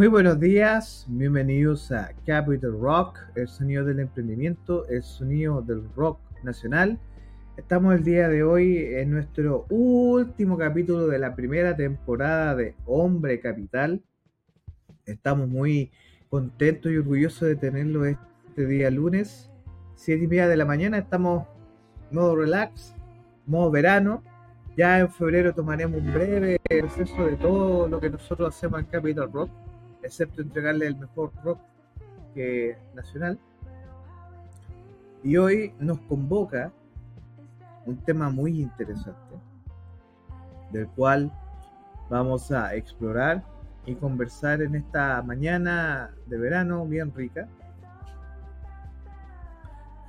Muy buenos días, bienvenidos a Capital Rock, el sonido del emprendimiento, el sonido del rock nacional. Estamos el día de hoy en nuestro último capítulo de la primera temporada de Hombre Capital. Estamos muy contentos y orgullosos de tenerlo este día lunes, 7 y media de la mañana. Estamos modo relax, modo verano. Ya en febrero tomaremos un breve proceso de todo lo que nosotros hacemos en Capital Rock excepto entregarle el mejor rock nacional. Y hoy nos convoca un tema muy interesante, del cual vamos a explorar y conversar en esta mañana de verano bien rica,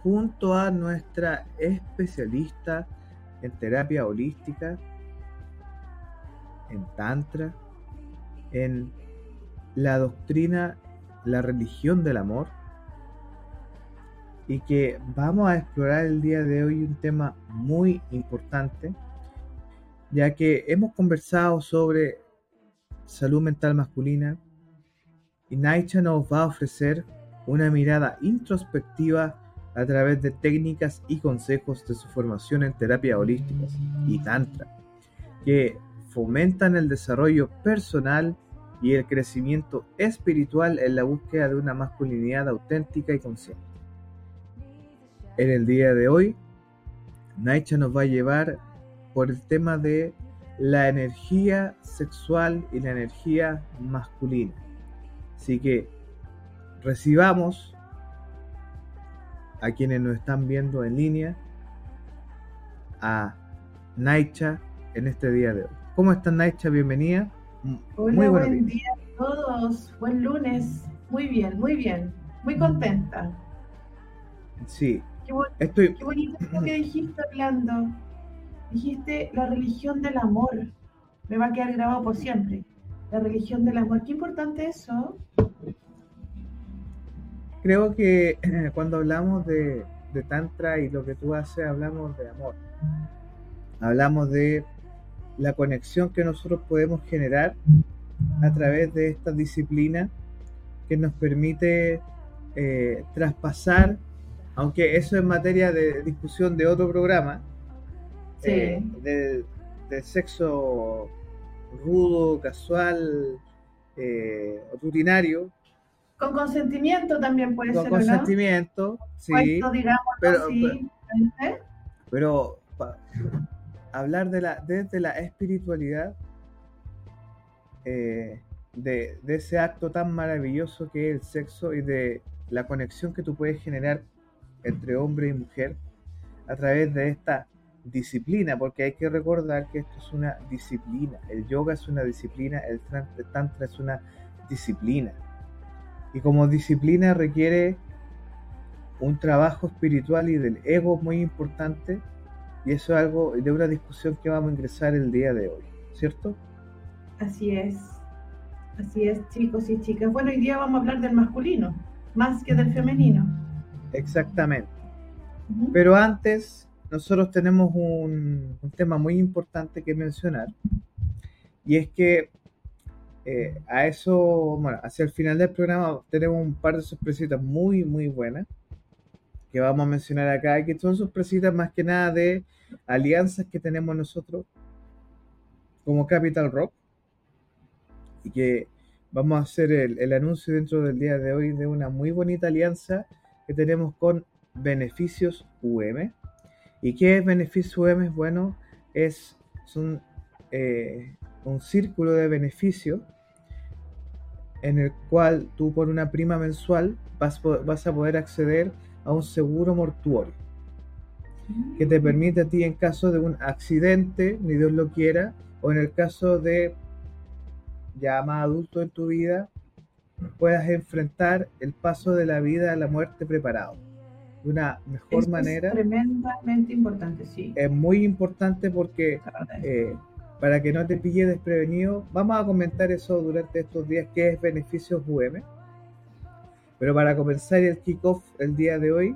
junto a nuestra especialista en terapia holística, en tantra, en la doctrina, la religión del amor, y que vamos a explorar el día de hoy un tema muy importante, ya que hemos conversado sobre salud mental masculina y Naicha nos va a ofrecer una mirada introspectiva a través de técnicas y consejos de su formación en terapias holísticas y tantra, que fomentan el desarrollo personal y el crecimiento espiritual en la búsqueda de una masculinidad auténtica y consciente. En el día de hoy, Naicha nos va a llevar por el tema de la energía sexual y la energía masculina. Así que recibamos a quienes nos están viendo en línea a Naicha en este día de hoy. ¿Cómo están Naicha? Bienvenida. Hola, buen día a todos. Buen lunes. Muy bien, muy bien. Muy contenta. Sí. Qué, Estoy... qué bonito lo que dijiste hablando. Dijiste la religión del amor. Me va a quedar grabado por siempre. La religión del amor. Qué importante eso. Creo que cuando hablamos de, de Tantra y lo que tú haces, hablamos de amor. Hablamos de la conexión que nosotros podemos generar a través de esta disciplina que nos permite eh, traspasar, aunque eso es materia de discusión de otro programa, eh, de, sexo rudo, casual, eh, rutinario. Con consentimiento también puede ser. Con consentimiento, sí. pero, pero hablar de la, desde la espiritualidad, eh, de, ese acto tan maravilloso que es el sexo y de la conexión que tú puedes generar entre hombre y mujer a través de esta disciplina, porque hay que recordar que esto es una disciplina, el yoga es una disciplina, el tantra es una disciplina. Y como disciplina requiere un trabajo espiritual y del ego muy importante y eso es algo de una discusión que vamos a ingresar el día de hoy, ¿cierto? Así es, así es, chicos y chicas. Bueno, hoy día vamos a hablar del masculino, más que del femenino. Exactamente. Pero antes, nosotros tenemos un, tema muy importante que mencionar, y es que eh, a eso, bueno, hacia el final del programa tenemos un par de sorpresitas muy, muy buenas que vamos a mencionar acá, que son sorpresitas más que nada de alianzas que tenemos nosotros como Capital Rock y que vamos a hacer el, anuncio dentro del día de hoy de una muy bonita alianza que tenemos con Beneficios UM. ¿Y qué es Beneficios UM? Bueno, es, un, eh, un círculo de beneficios en el cual tú por una prima mensual vas, vas a poder acceder a un seguro mortuorio que te permite a ti en caso de un accidente, ni Dios lo quiera, o en el caso de ya más adulto en tu vida, puedas enfrentar el paso de la vida a la muerte preparado. De una mejor manera. Es tremendamente importante, sí. Es muy importante porque eh, para que no te pille desprevenido, vamos a comentar eso durante estos días, qué es beneficios UM pero para comenzar el kickoff el día de hoy,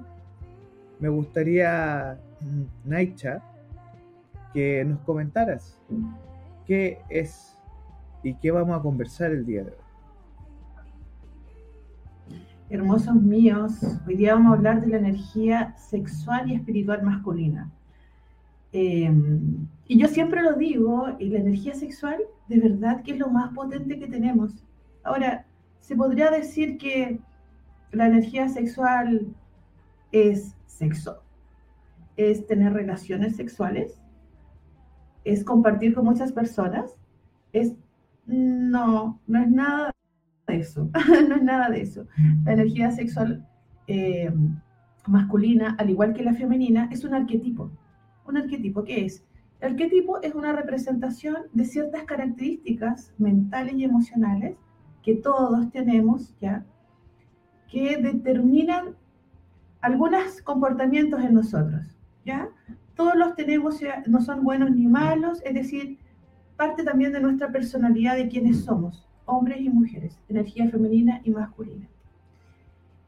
me gustaría, mm, Naicha, que nos comentaras qué es y qué vamos a conversar el día de hoy. hermosos míos, hoy día vamos a hablar de la energía sexual y espiritual masculina. Em, y yo siempre lo digo, y la energía sexual de verdad que es lo más potente que tenemos. Ahora, se podría decir que la energía sexual es sexo, es tener relaciones sexuales, es compartir con muchas personas, es no, no es nada de eso, no es nada de eso. La energía sexual eh, masculina, al igual que la femenina, es un arquetipo. ¿Un arquetipo qué es? El arquetipo es una representación de ciertas características mentales y emocionales que todos tenemos, ¿ya? Que determinan algunos comportamientos en nosotros, ¿ya? Todos los tenemos, no son buenos ni malos, es decir, parte también de nuestra personalidad de quienes somos, hombres y mujeres, energía femenina y masculina.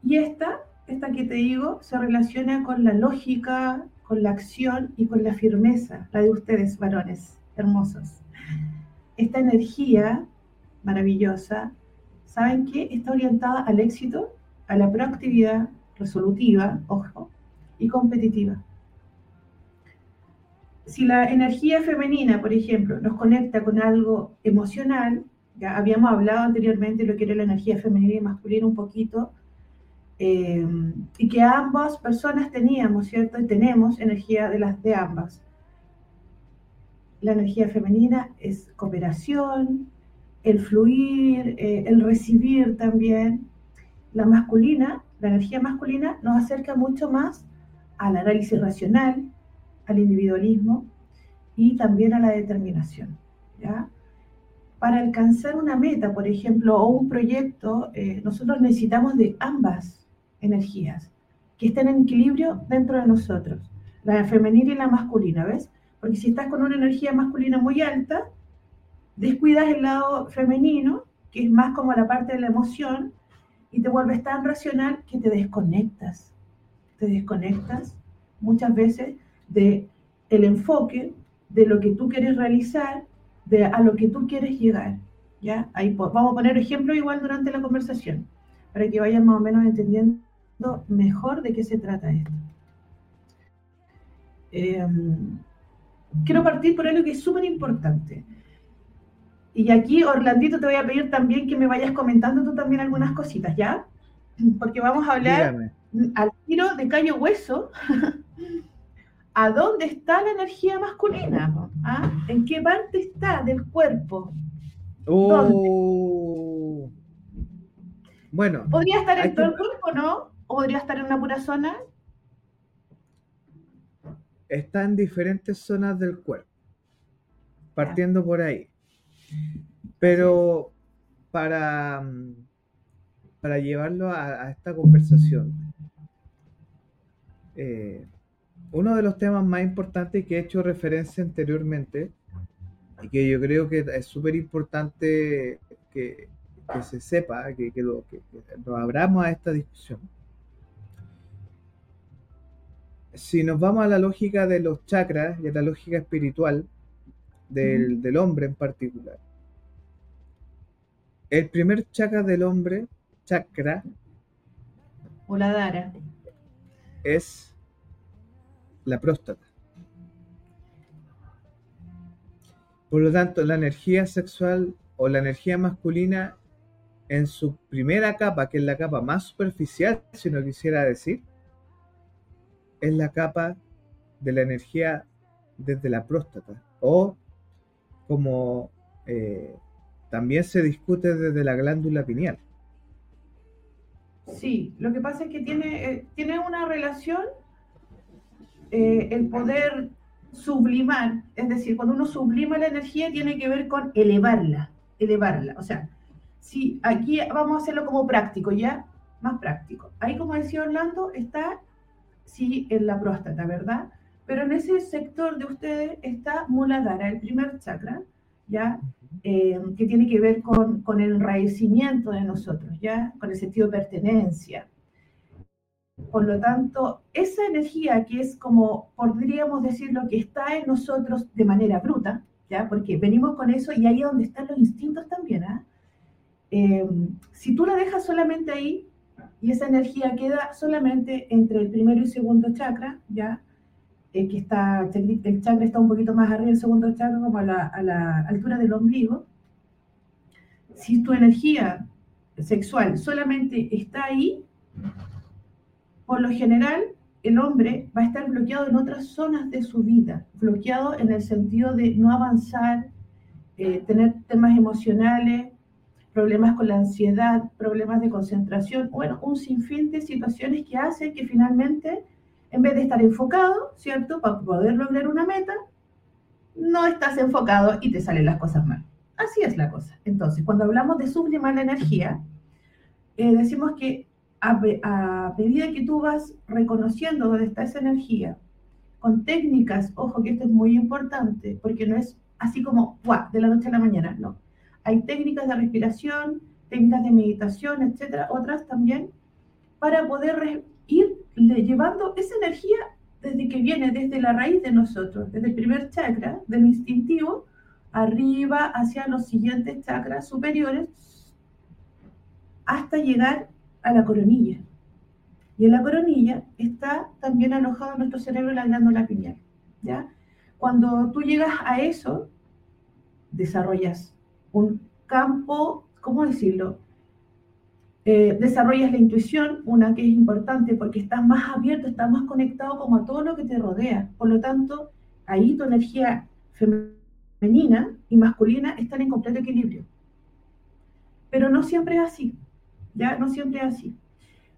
Y esta, esta que te digo, se relaciona con la lógica, con la acción y con la firmeza, la de ustedes, varones hermosos. Esta energía maravillosa, ¿saben qué? Está orientada al éxito, a la proactividad resolutiva, ojo, y competitiva si la energía femenina, por ejemplo, nos conecta con algo emocional, ya habíamos hablado anteriormente lo que era la energía femenina y masculina un poquito, eh, y que ambas personas teníamos, ¿cierto? Y tenemos energía de las de ambas. La energía femenina es cooperación, el fluir, eh, el recibir también. La masculina, la energía masculina nos acerca mucho más al análisis racional, al individualismo y también a la determinación. Para alcanzar una meta, por ejemplo, o un proyecto, eh, nosotros necesitamos de ambas energías, que estén en equilibrio dentro de nosotros, la femenina y la masculina, ¿ves? Porque si estás con una energía masculina muy alta, descuidas el lado femenino, que es más como la parte de la emoción, y te vuelves tan racional que te desconectas. Te desconectas muchas veces de el enfoque de lo que tú quieres realizar, de a lo que tú quieres llegar. ¿ya? Ahí vamos a poner ejemplo igual durante la conversación, para que vayan más o menos entendiendo mejor de qué se trata esto. Em, quiero partir por algo que es súper importante. Y aquí, Orlandito, te voy a pedir también que me vayas comentando tú también algunas cositas, ¿ya? Porque vamos a hablar al tiro de Cayo Hueso ¿A dónde está la energía masculina? ¿Ah? ¿En qué parte está del cuerpo? Oh. Bueno. ¿Podría estar en todo el cuerpo, no? ¿O podría estar en una pura zona? Está en diferentes zonas del cuerpo. Partiendo por ahí. Pero para, para llevarlo a, esta conversación, eh, uno de los temas más importantes que he hecho referencia anteriormente y que yo creo que es súper importante que, se sepa, que, que, lo, que, nos abramos a esta discusión. Si nos vamos a la lógica de los chakras y a la lógica espiritual del, del hombre en particular, el primer chakra del hombre, chakra, o la dara, es la próstata. Por lo tanto, la energía sexual o la energía masculina en su primera capa, que es la capa más superficial, si no quisiera decir, es la capa de la energía desde la próstata. O como eh, también se discute desde la glándula pineal. Sí, lo que pasa es que tiene, eh, tiene una relación eh, el poder sublimar, es decir, cuando uno sublima la energía tiene que ver con elevarla, elevarla. O sea, si aquí vamos a hacerlo como práctico, ¿ya? Más práctico. Ahí, como decía Orlando, está, sí, en la próstata, ¿verdad? Pero en ese sector de ustedes está Muladhara, el primer chakra, ¿ya? Eh, que tiene que ver con, con el enraecimiento de nosotros, ¿ya? Con el sentido de pertenencia. Por lo tanto, esa energía que es como, podríamos decir, lo que está en nosotros de manera bruta, ¿ya? Porque venimos con eso y ahí es donde están los instintos también, ¿ah? em, si tú la dejas solamente ahí, y esa energía queda solamente entre el primero y segundo chakra, ¿ya? Eh, que está, el chakra está un poquito más arriba del segundo chakra, como a la, a la altura del ombligo. Si tu energía sexual solamente está ahí, por lo general el hombre va a estar bloqueado en otras zonas de su vida, bloqueado en el sentido de no avanzar, eh, tener temas emocionales, problemas con la ansiedad, problemas de concentración, bueno, un sinfín de situaciones que hacen que finalmente, en vez de estar enfocado, ¿cierto? Para poder lograr una meta, no estás enfocado y te salen las cosas mal. Así es la cosa. Entonces, cuando hablamos de sublimar la energía, eh, decimos que a, medida que tú vas reconociendo dónde está esa energía, con técnicas, ojo que esto es muy importante, porque no es así como, ¡guau!, de la noche a la mañana, no hay técnicas de respiración, técnicas de meditación, etcétera, otras también, para poder ir llevando esa energía desde que viene desde la raíz de nosotros, desde el primer chakra, del instintivo, arriba hacia los siguientes chakras superiores, hasta llegar a la coronilla. Y en la coronilla está también alojado nuestro cerebro la glándula pineal. ¿ya? Cuando tú llegas a eso, desarrollas un campo, ¿cómo decirlo? Eh, desarrollas la intuición, una que es importante porque estás más abierto, estás más conectado como a todo lo que te rodea. Por lo tanto, ahí tu energía femenina y masculina están en completo equilibrio. Pero no siempre es así, ¿ya? No siempre así.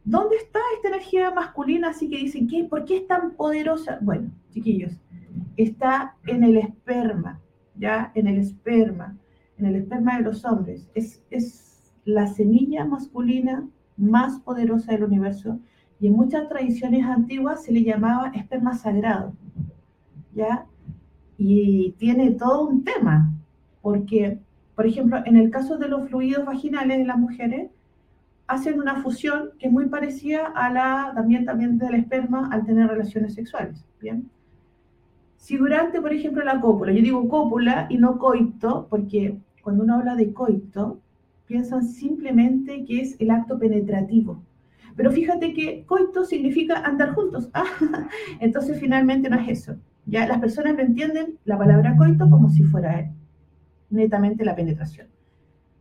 ¿Dónde está esta energía masculina así que dicen, ¿qué, ¿por qué es tan poderosa? Bueno, chiquillos, está en el esperma, ¿ya? En el esperma en el esperma de los hombres. Es, es la semilla masculina más poderosa del universo y en muchas tradiciones antiguas se le llamaba esperma sagrado. ¿Ya? Y tiene todo un tema, porque, por ejemplo, en el caso de los fluidos vaginales de las mujeres, hacen una fusión que es muy parecida a la también, también del esperma al tener relaciones sexuales. ¿bien? Si durante, por ejemplo, la cópula, yo digo cópula y no coito, porque cuando uno habla de coito, piensan simplemente que es el acto penetrativo. Pero fíjate que coito significa andar juntos. Ah, entonces finalmente no es eso. Ya las personas lo entienden la palabra coito como si fuera netamente la penetración.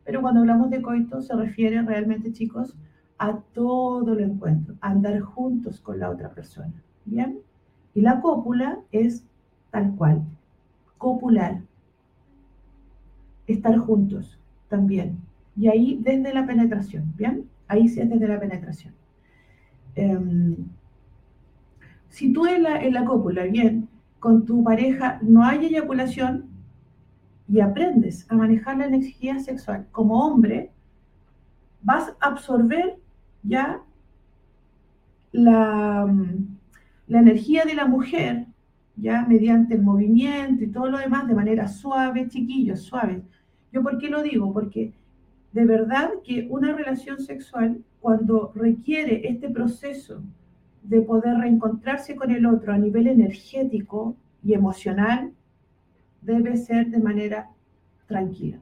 Pero cuando hablamos de coito se refiere realmente, chicos, a todo el encuentro, andar juntos con la otra persona. ¿Bien? Y la cópula es tal cual, copular, estar juntos también. Y ahí desde la penetración, ¿bien? Ahí sí es desde la penetración. Em, si tú en la, en la cópula, bien, con tu pareja no hay eyaculación y aprendes a manejar la energía sexual como hombre, vas a absorber ya la, la energía de la mujer, ya mediante el movimiento y todo lo demás de manera suave, chiquillos, suave. ¿Yo por qué lo digo? Porque de verdad que una relación sexual, cuando requiere este proceso de poder reencontrarse con el otro a nivel energético y emocional, debe ser de manera tranquila.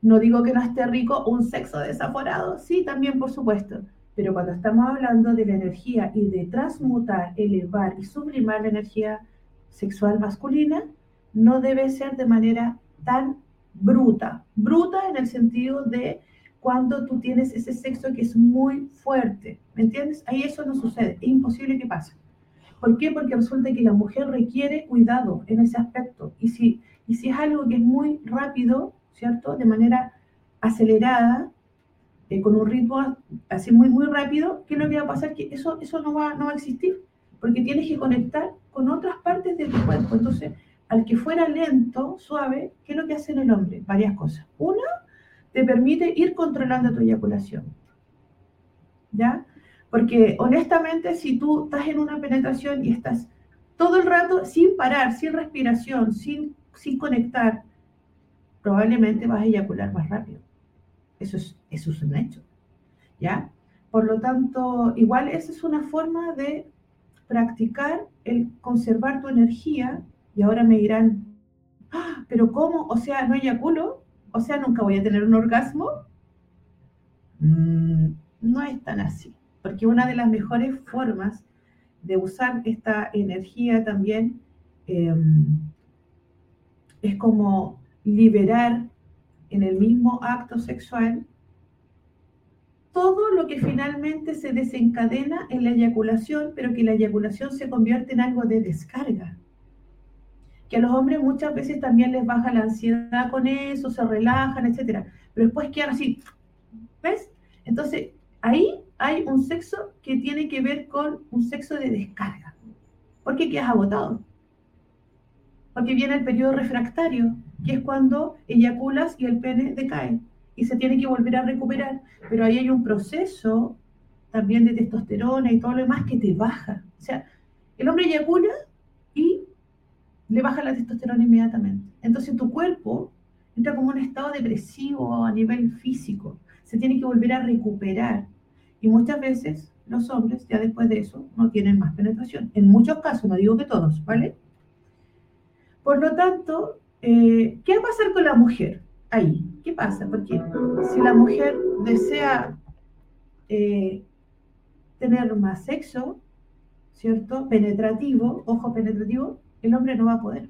No digo que no esté rico un sexo desaforado, sí, también por supuesto, pero cuando estamos hablando de la energía y de transmutar, elevar y sublimar la energía sexual masculina, no debe ser de manera tan bruta. Bruta en el sentido de cuando tú tienes ese sexo que es muy fuerte. ¿Me entiendes? Ahí eso no sucede. Es imposible que pase. ¿Por qué? Porque resulta que la mujer requiere cuidado en ese aspecto. Y si, y si es algo que es muy rápido, ¿cierto? De manera acelerada, eh, con un ritmo así muy, muy rápido, ¿qué es lo que va a pasar? Que eso, eso no, va, no va a existir. Porque tienes que conectar con otras partes de tu cuerpo. Entonces, al que fuera lento, suave, ¿qué es lo que hace en el hombre? Varias cosas. Una, te permite ir controlando tu eyaculación. ¿Ya? Porque honestamente, si tú estás en una penetración y estás todo el rato sin parar, sin respiración, sin, sin conectar, probablemente vas a eyacular más rápido. Eso es, eso es un hecho. ¿Ya? Por lo tanto, igual esa es una forma de practicar el conservar tu energía y ahora me dirán, ah, pero ¿cómo? O sea, no eyaculo, o sea, nunca voy a tener un orgasmo. Mm, no es tan así, porque una de las mejores formas de usar esta energía también em, es como liberar en el mismo acto sexual todo lo que finalmente se desencadena en la eyaculación, pero que la eyaculación se convierte en algo de descarga. Que a los hombres muchas veces también les baja la ansiedad con eso, se relajan, etc. Pero después quedan así, ¿ves? Entonces, ahí hay un sexo que tiene que ver con un sexo de descarga. Porque quedas agotado. Porque viene el periodo refractario, que es cuando eyaculas y el pene decae y se tiene que volver a recuperar. Pero ahí hay un proceso también de testosterona y todo lo demás que te baja. O sea, el hombre eyacula le baja la testosterona inmediatamente. Entonces tu cuerpo entra como un estado depresivo a nivel físico. Se tiene que volver a recuperar. Y muchas veces los hombres, ya después de eso, no tienen más penetración. En muchos casos, no digo que todos, ¿vale? Por lo tanto, eh, ¿qué va a pasar con la mujer? Ahí, ¿qué pasa? Porque si la mujer desea eh, tener más sexo, ¿cierto? Penetrativo, ojo penetrativo, el hombre no va a poder.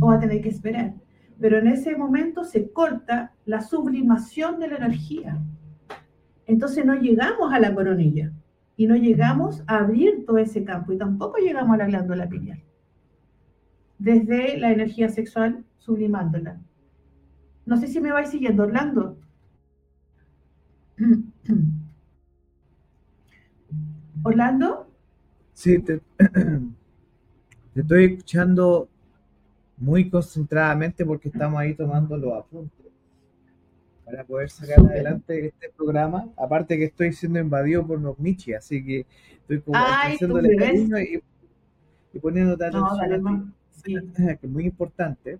O va a tener que esperar. Pero en ese momento se corta la sublimación de la energía. Entonces no llegamos a la coronilla y no llegamos a abrir todo ese campo y tampoco llegamos a la glándula pineal. Desde la energía sexual sublimándola. No sé si me vais siguiendo, Orlando. Orlando. Sí, te, te, estoy escuchando muy concentradamente porque estamos ahí tomando los apuntes para poder sacar adelante este programa. Aparte que estoy siendo invadido por los Michi, así que estoy como haciéndole cariño y, y, poniendo atención que es muy importante.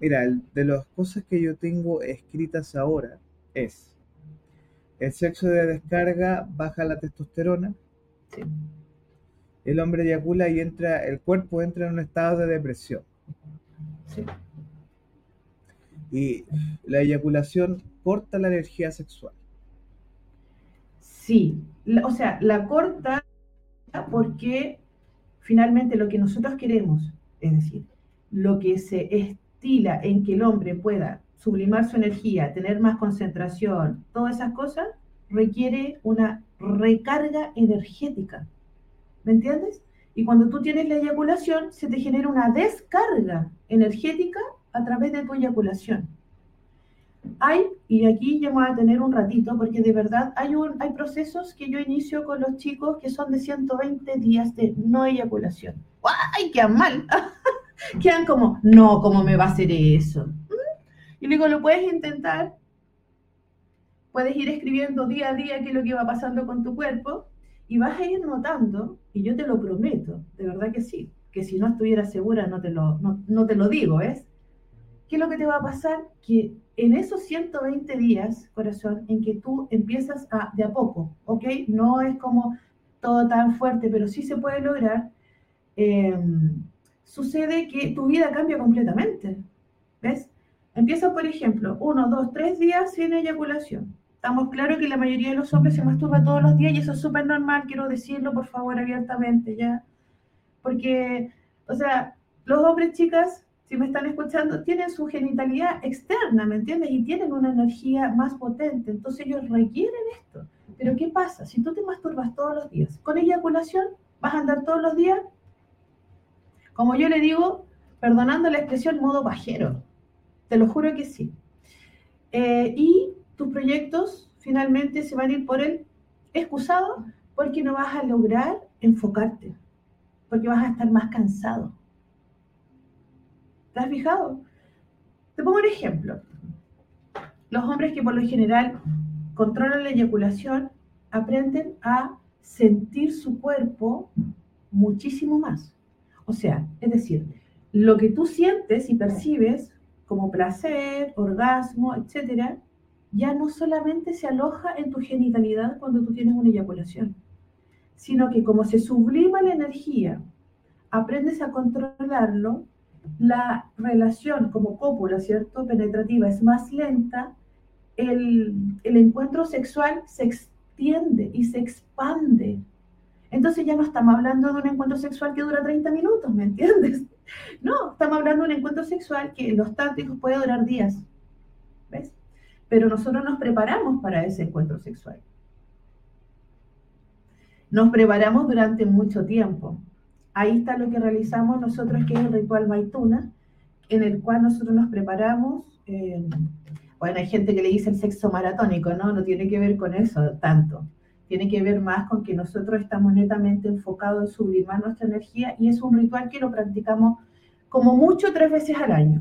Mira, de las cosas que yo tengo escritas ahora es el sexo de descarga baja la testosterona. El hombre eyacula y entra, el cuerpo entra en un estado de depresión. Y la eyaculación corta la energía sexual. Sí, o sea, la corta porque finalmente lo que nosotros queremos, es decir, lo que se es, en que el hombre pueda sublimar su energía, tener más concentración, todas esas cosas, requiere una recarga energética. ¿Me entiendes? Y cuando tú tienes la eyaculación, se te genera una descarga energética a través de tu eyaculación. Hay, y aquí ya voy a tener un ratito, porque de verdad hay, un, hay procesos que yo inicio con los chicos que son de 120 días de no eyaculación. ¡Ay, qué mal! quedan como, no, ¿cómo me va a hacer eso? Y le digo, lo puedes intentar, puedes ir escribiendo día a día qué es lo que va pasando con tu cuerpo y vas a ir notando, y yo te lo prometo, de verdad que sí, que si no estuviera segura no te lo, no, te lo digo, ¿es? ¿Qué es lo que te va a pasar? Que en esos 120 días, corazón, en que tú empiezas a, de a poco, ¿ok? No es como todo tan fuerte, pero sí se puede lograr. Eh, sucede que tu vida cambia completamente. ¿Ves? Empieza, por ejemplo, uno, dos, tres días sin eyaculación. Estamos claros que la mayoría de los hombres se masturba todos los días y eso es súper normal, quiero decirlo por favor abiertamente, ¿ya? Porque, o sea, los hombres, chicas, si me están escuchando, tienen su genitalidad externa, ¿me entiendes? Y tienen una energía más potente, entonces ellos requieren esto. Pero ¿qué pasa? Si tú te masturbas todos los días, con eyaculación, vas a andar todos los días como yo le digo, perdonando la expresión, modo pajero. Te lo juro que sí. Eh, y tus proyectos finalmente se van a ir por el excusado porque no vas a lograr enfocarte, porque vas a estar más cansado. ¿Te has fijado? Te pongo un ejemplo. Los hombres que por lo general controlan la eyaculación aprenden a sentir su cuerpo muchísimo más. O sea, es decir, lo que tú sientes y percibes como placer, orgasmo, etcétera, ya no solamente se aloja en tu genitalidad cuando tú tienes una eyaculación, sino que como se sublima la energía, aprendes a controlarlo, la relación como cópula, ¿cierto? Penetrativa es más lenta el, el encuentro sexual se extiende y se expande. Entonces ya no estamos hablando de un encuentro sexual que dura 30 minutos, ¿me entiendes? No, estamos hablando de un encuentro sexual que en los tántricos puede durar días. Pero nosotros nos preparamos para ese encuentro sexual. Nos preparamos durante mucho tiempo. Ahí está lo que realizamos nosotros, que es el ritual Maituna, en el cual nosotros nos preparamos. Eh, bueno, hay gente que le dice el sexo maratónico, ¿no? No tiene que ver con eso tanto. Tiene que ver más con que nosotros estamos netamente enfocados en sublimar nuestra energía y es un ritual que lo practicamos como mucho tres veces al año,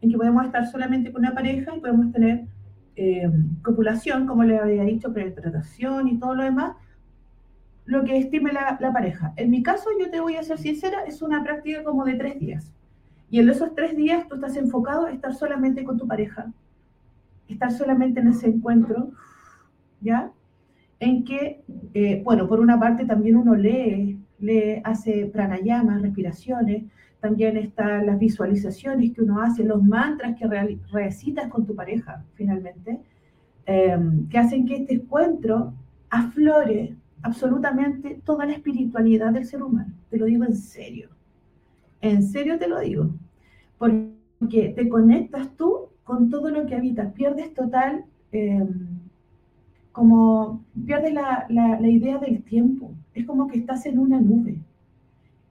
en que podemos estar solamente con una pareja y podemos tener eh, copulación, como le había dicho, penetración y todo lo demás, lo que estime la, la, pareja. En mi caso, yo te voy a ser sincera, es una práctica como de tres días. Y en esos tres días tú estás enfocado a estar solamente con tu pareja, estar solamente en ese encuentro, ¿ya? En que, eh, bueno, por una parte también uno lee, lee, hace pranayamas, respiraciones, también están las visualizaciones que uno hace, los mantras que recitas con tu pareja, finalmente, em, que hacen que este encuentro aflore absolutamente toda la espiritualidad del ser humano. Te lo digo en serio. En serio te lo digo. Porque te conectas tú con todo lo que habitas. Pierdes total, em, como pierdes la, la, la, idea del tiempo. Es como que estás en una nube.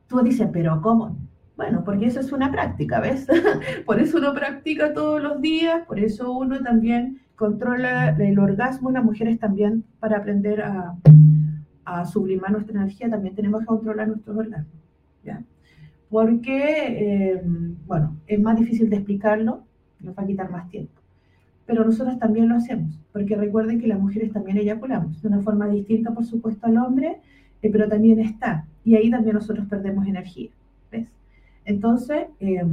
Tú dices, pero ¿cómo? Bueno, porque eso es una práctica, ¿ves? por eso uno practica todos los días, por eso uno también controla el orgasmo. Las mujeres también, para aprender a, a sublimar nuestra energía, también tenemos que controlar nuestros orgasmos. ¿ya? porque, eh, bueno, es más difícil de explicarlo, nos va a quitar más tiempo. Pero nosotros también lo hacemos, porque recuerden que las mujeres también eyaculamos, de una forma distinta, por supuesto, al hombre, eh, pero también está. Y ahí también nosotros perdemos energía. ¿ves? Entonces, eh,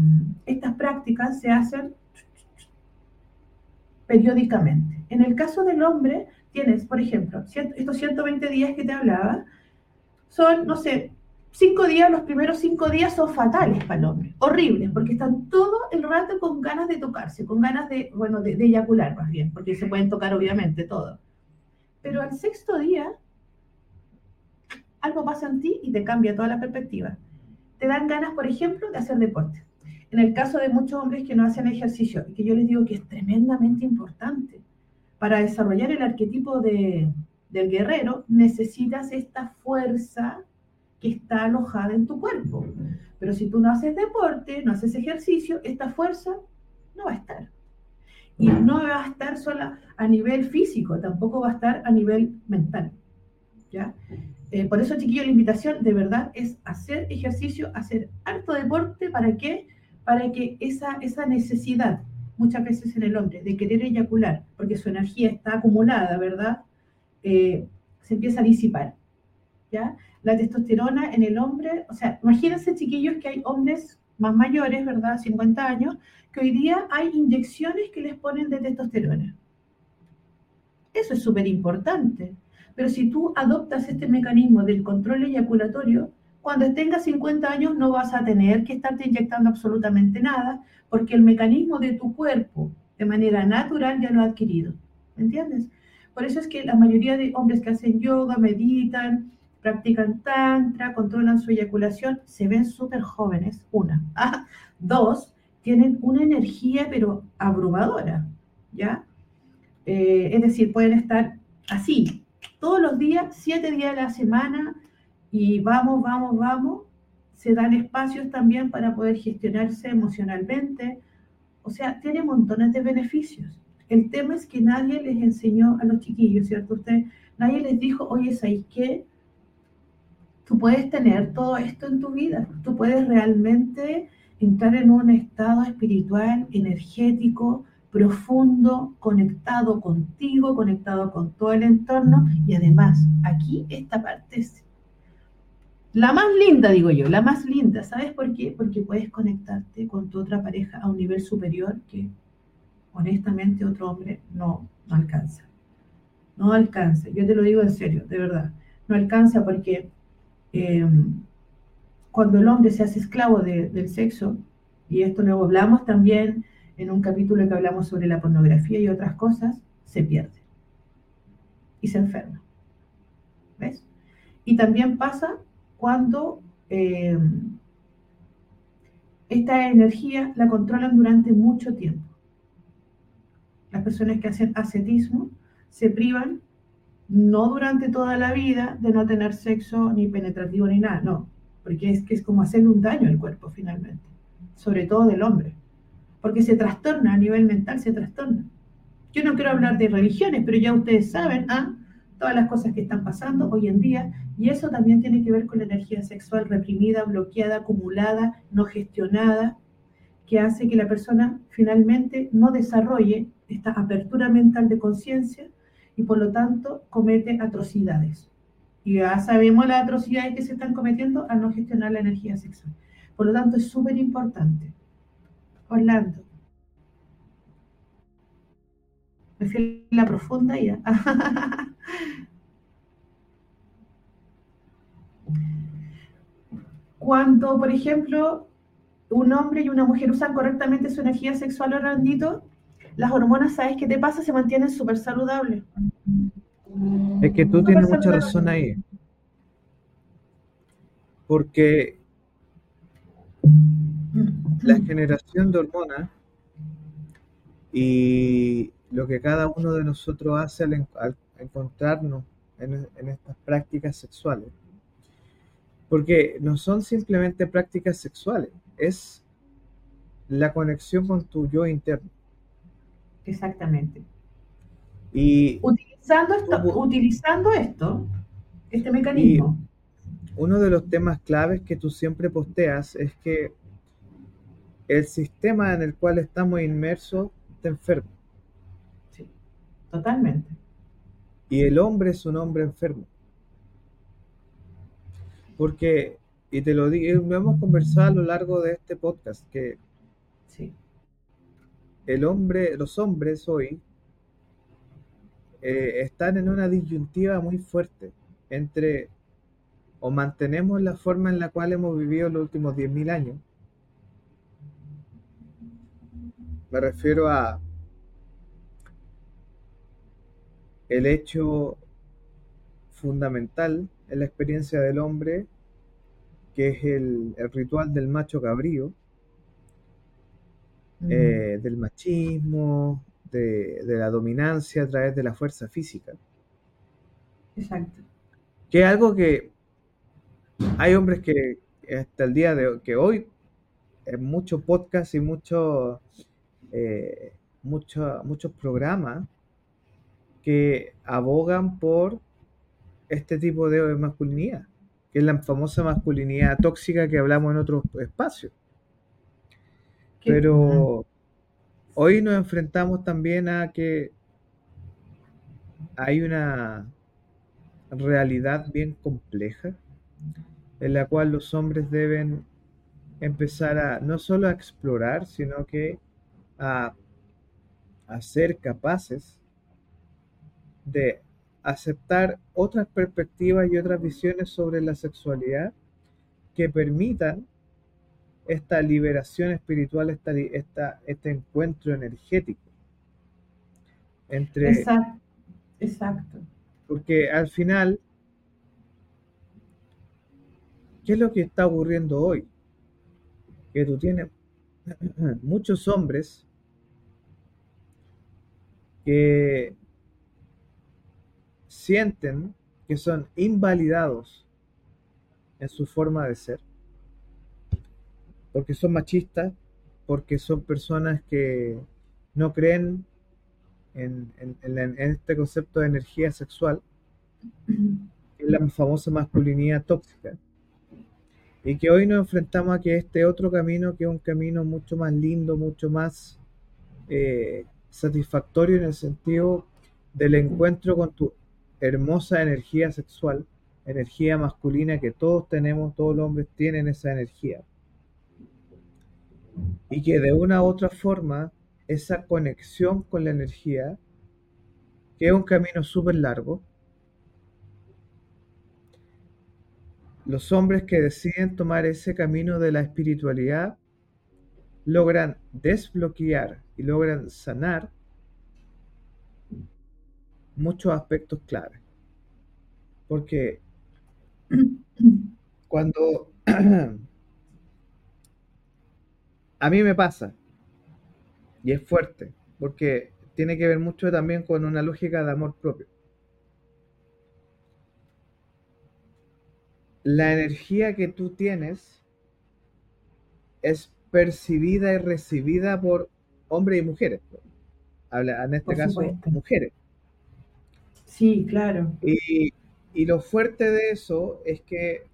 estas prácticas se hacen periódicamente. En el caso del hombre, tienes, por ejemplo, estos 120 días que te hablaba, son, no sé, cinco días, los primeros cinco días son fatales para el hombre, horribles, porque están todo el rato con ganas de tocarse, con ganas de, bueno, de, eyacular más bien, porque se pueden tocar obviamente todo. Pero al sexto día, algo pasa en ti y te cambia toda la perspectiva. Te dan ganas, por ejemplo, de hacer deporte. En el caso de muchos hombres que no hacen ejercicio, y que yo les digo que es tremendamente importante, para desarrollar el arquetipo de, del guerrero, necesitas esta fuerza que está alojada en tu cuerpo. Pero si tú no haces deporte, no haces ejercicio, esta fuerza no va a estar. Y no va a estar sola a nivel físico, tampoco va a estar a nivel mental. ¿ya? Eh, por eso, chiquillo, la invitación de verdad es hacer ejercicio, hacer harto deporte. ¿Para qué? Para que esa, esa necesidad, muchas veces en el hombre, de querer eyacular, porque su energía está acumulada, ¿verdad? Eh, se empieza a disipar. ¿Ya? la testosterona en el hombre, o sea, imagínense chiquillos que hay hombres más mayores, ¿verdad? 50 años, que hoy día hay inyecciones que les ponen de testosterona. Eso es súper importante. Pero si tú adoptas este mecanismo del control eyaculatorio, cuando tengas 50 años no vas a tener que estarte inyectando absolutamente nada, porque el mecanismo de tu cuerpo, de manera natural, ya lo ha adquirido. ¿Me entiendes? Por eso es que la mayoría de hombres que hacen yoga, meditan, practican tantra, controlan su eyaculación, se ven súper jóvenes, una. Ah, dos, tienen una energía pero abrumadora, ¿ya? Eh, es decir, pueden estar así, todos los días, siete días de la semana, y vamos, vamos, vamos, se dan espacios también para poder gestionarse emocionalmente, o sea, tiene montones de beneficios. El tema es que nadie les enseñó a los chiquillos, ¿cierto? Usted, nadie les dijo, oye, ¿sabes qué? Tú puedes tener todo esto en tu vida, tú puedes realmente entrar en un estado espiritual, energético, profundo, conectado contigo, conectado con todo el entorno y además aquí esta parte es la más linda, digo yo, la más linda. ¿Sabes por qué? Porque puedes conectarte con tu otra pareja a un nivel superior que honestamente otro hombre no, no alcanza. No alcanza. Yo te lo digo en serio, de verdad. No alcanza porque Em, cuando el hombre se hace esclavo del sexo, y esto lo hablamos también en un capítulo que hablamos sobre la pornografía y otras cosas, se pierde y se enferma. ¿Ves? Y también pasa cuando eh, esta energía la controlan durante mucho tiempo. Las personas que hacen ascetismo se privan no durante toda la vida de no tener sexo ni penetrativo ni nada, no, porque es que es como hacerle un daño al cuerpo finalmente, sobre todo del hombre, porque se trastorna a nivel mental, se trastorna. Yo no quiero hablar de religiones, pero ya ustedes saben ¿ah? todas las cosas que están pasando hoy en día, y eso también tiene que ver con la energía sexual reprimida, bloqueada, acumulada, no gestionada, que hace que la persona finalmente no desarrolle esta apertura mental de conciencia y por lo tanto comete atrocidades. Y ya sabemos las atrocidades que se están cometiendo al no gestionar la energía sexual. Por lo tanto, es súper importante. Orlando. Me fui la profunda ya. Cuando, por ejemplo, un hombre y una mujer usan correctamente su energía sexual, Orlandito, las hormonas, ¿sabes qué te pasa? Se mantienen súper saludables. Es que tú tienes mucha razón ahí. Porque la generación de hormonas y lo que cada uno de nosotros hace al, encontrarnos en, en, estas prácticas sexuales. Porque no son simplemente prácticas sexuales, es la conexión con tu yo interno. Exactamente. Y utilizando esto, utilizando esto, este mecanismo. Uno de los temas claves que tú siempre posteas es que el sistema en el cual estamos inmersos está enfermo. Sí, totalmente. Y el hombre es un hombre enfermo. Porque, y te lo digo, lo hemos conversado a lo largo de este podcast, que sí el hombre, los hombres hoy eh, están en una disyuntiva muy fuerte entre o mantenemos la forma en la cual hemos vivido los últimos 10.000 años. Me refiero a el hecho fundamental en la experiencia del hombre, que es el, el ritual del macho cabrío, eh, del machismo, de, la dominancia a través de la fuerza física. Exacto. Que es algo que hay hombres que hasta el día de que hoy, en muchos podcasts y muchos eh, muchos programas que abogan por este tipo de masculinidad, que es la famosa masculinidad tóxica que hablamos en otros espacios. Pero hoy nos enfrentamos también a que hay una realidad bien compleja en la cual los hombres deben empezar a no solo a explorar, sino que a, a ser capaces de aceptar otras perspectivas y otras visiones sobre la sexualidad que permitan esta liberación espiritual, esta, esta, este encuentro energético. Entre, exacto, exacto. Porque al final, ¿qué es lo que está ocurriendo hoy? Que tú tienes muchos hombres que sienten que son invalidados en su forma de ser porque son machistas, porque son personas que no creen en, este concepto de energía sexual, que es la famosa masculinidad tóxica. Y que hoy nos enfrentamos a este otro camino, que es un camino mucho más lindo, mucho más eh, satisfactorio en el sentido del encuentro con tu hermosa energía sexual, energía masculina que todos tenemos, todos los hombres tienen esa energía y que de una u otra forma esa conexión con la energía, que es un camino súper largo, los hombres que deciden tomar ese camino de la espiritualidad logran desbloquear y logran sanar muchos aspectos claves. Porque cuando a mí me pasa, y es fuerte, porque tiene que ver mucho también con una lógica de amor propio. La energía que tú tienes es percibida y recibida por hombres y mujeres. Habla, en este caso, mujeres. Sí, claro. Y, y lo fuerte de eso es que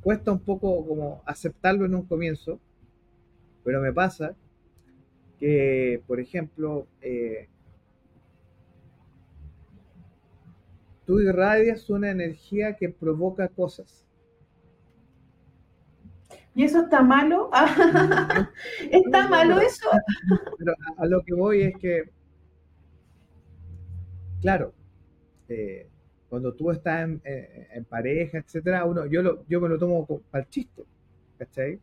cuesta un poco como aceptarlo en un comienzo, pero me pasa que, por ejemplo, eh, tú irradias una energía que provoca cosas. ¿Y eso está malo? ¿Está malo eso? Pero a, lo que voy es que, claro, eh, cuando tú estás en, pareja, etcétera, uno, yo, lo, yo me lo tomo para el chiste, ¿cachai?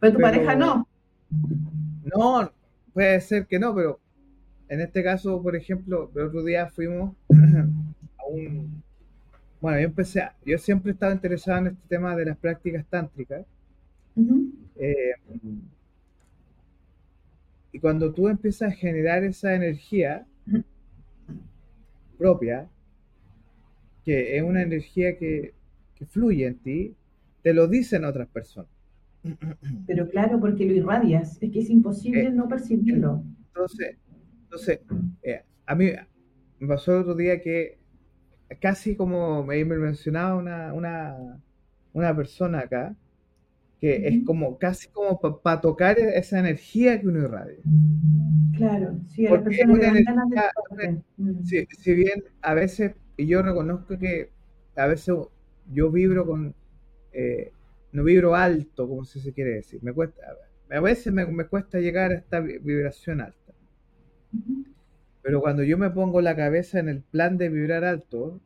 Pero tu pareja no. No, puede ser que no, pero en este caso, por ejemplo, el otro día fuimos a un... Bueno, yo empecé, yo siempre he estado interesado en este tema de las prácticas tántricas. Eh, y cuando tú empiezas a generar esa energía propia, que es una energía que, que fluye en ti, te lo dicen otras personas. Pero claro, porque lo irradias, es que es imposible eh, no percibirlo. Entonces, entonces eh, a mí me pasó el otro día que casi como me mencionaba una, una, una persona acá, que es como casi como para tocar esa energía que uno irradia. Claro, sí, a la persona mm. si, bien a veces, y yo reconozco que a veces yo vibro con eh, no vibro alto, como si se quiere decir. Me cuesta, a veces me, cuesta llegar a esta vibración alta. Pero cuando yo me pongo la cabeza en el plan de vibrar alto,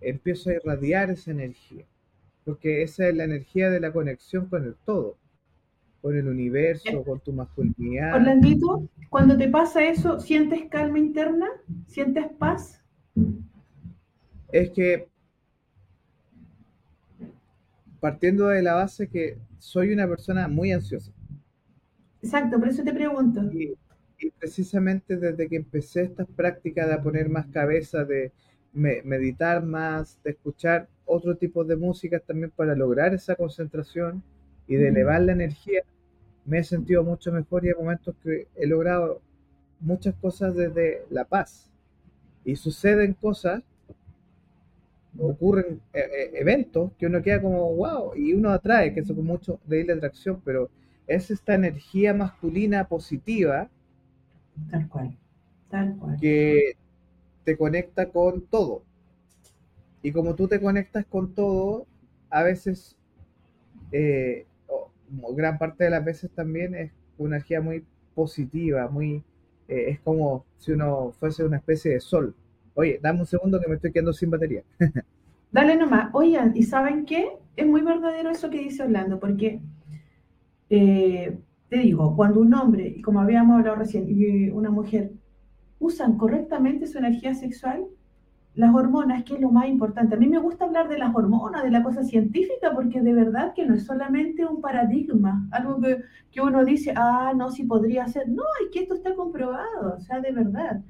empiezo a irradiar esa energía. Porque esa es la energía de la conexión con el todo, con el universo, con tu masculinidad. Orlandito, cuando te pasa eso, ¿sientes calma interna? ¿Sientes paz? Es que partiendo de la base que soy una persona muy ansiosa. Exacto, por eso te pregunto. Y, precisamente desde que empecé estas prácticas de poner más cabeza, de meditar más, de escuchar otro tipo de música también para lograr esa concentración y de elevar la energía, me he sentido mucho mejor y hay momentos que he logrado muchas cosas desde la paz. Y suceden cosas ocurren eh, eh, eventos que uno queda como wow y uno atrae, que eso con mucho de la atracción, pero es esta energía masculina positiva tal cual, tal cual. que te conecta con todo. Y como tú te conectas con todo, a veces, eh, gran parte de las veces también es una energía muy positiva, muy, es como si uno fuese una especie de sol Oye, dame un segundo que me estoy quedando sin batería. Dale nomás. Oigan, ¿y saben qué? Es muy verdadero eso que dice Orlando, porque eh, te digo, cuando un hombre, y como habíamos hablado recién, y una mujer usan correctamente su energía sexual, las hormonas, que es lo más importante. A mí me gusta hablar de las hormonas, de la cosa científica, porque de verdad que no es solamente un paradigma, algo que, que uno dice, ah, no, sí podría ser. No, es que esto está comprobado, o sea, de verdad.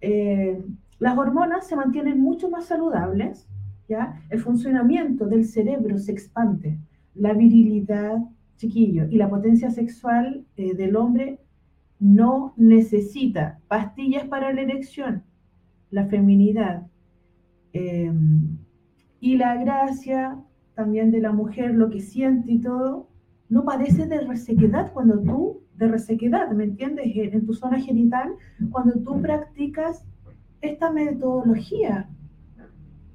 Eh, las hormonas se mantienen mucho más saludables, ¿ya? El funcionamiento del cerebro se expande, la virilidad, chiquillo, y la potencia sexual eh, del hombre no necesita pastillas para la erección, la feminidad em, y la gracia también de la mujer, lo que siente y todo, no padece de resequedad cuando tú, de resequedad, ¿me entiendes? En tu zona genital, cuando tú practicas esta metodología,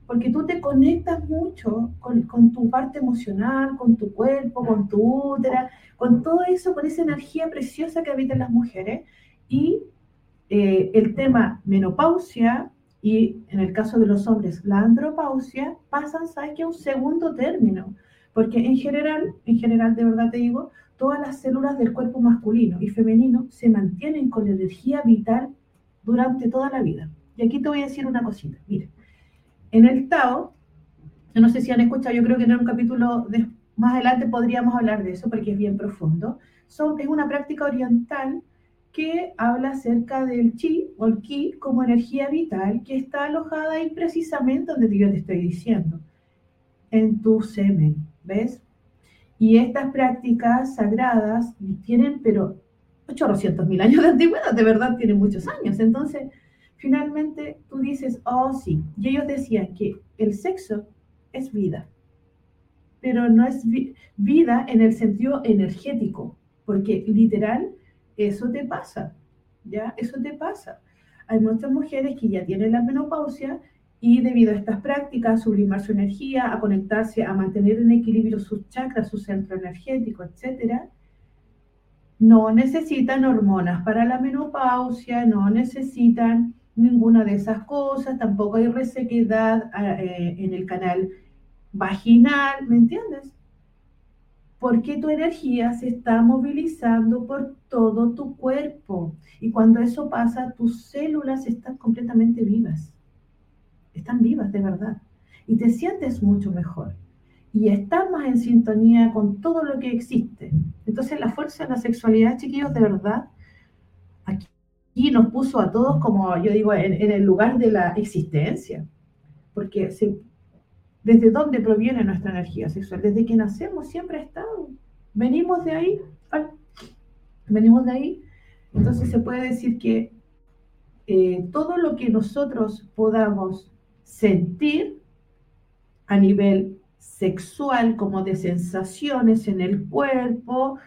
porque tú te conectas mucho con, tu parte emocional, con tu cuerpo, con tu útera, con todo eso, con esa energía preciosa que habita en las mujeres. Y eh, el tema menopausia y en el caso de los hombres la andropausia pasan, ¿sabes qué? A un segundo término, Porque en general, en general, de verdad te digo, todas las células del cuerpo masculino y femenino se mantienen con energía vital durante toda la vida. Y aquí te voy a decir una cosita. Mire, en el Tao, yo no sé si han escuchado, yo creo que en un capítulo de, más adelante podríamos hablar de eso porque es bien profundo. Son, es una práctica oriental que habla acerca del chi o el ki como energía vital que está alojada ahí precisamente donde yo te estoy diciendo, en tu semen, ¿ves? Y estas prácticas sagradas tienen, pero 800 mil años de antigüedad, de verdad tienen muchos años. Entonces, finalmente tú dices, oh sí, y ellos decían que el sexo es vida, pero no es vida en el sentido energético, porque literal eso te pasa, ¿ya? Eso te pasa. Hay muchas mujeres que ya tienen la menopausia y debido a estas prácticas, sublimar su energía, a conectarse, a mantener en equilibrio sus chakras, su centro energético, etc., no necesitan hormonas para la menopausia, no necesitan ninguna de esas cosas, tampoco hay resequedad eh, en el canal vaginal, ¿me entiendes? porque tu energía se está movilizando por todo tu cuerpo. Y cuando eso pasa, tus células están completamente vivas. Están vivas de verdad. Y te sientes mucho mejor. Y estás más en sintonía con todo lo que existe. Entonces la fuerza de la sexualidad, chiquillos, de verdad, aquí nos puso a todos como, yo digo, en, el lugar de la existencia. Porque ¿Desde dónde proviene nuestra energía sexual? Desde que nacemos siempre ha estado. Venimos de ahí. venimos de ahí. Entonces se puede decir que eh, todo lo que nosotros podamos sentir a nivel sexual, como de sensaciones en el cuerpo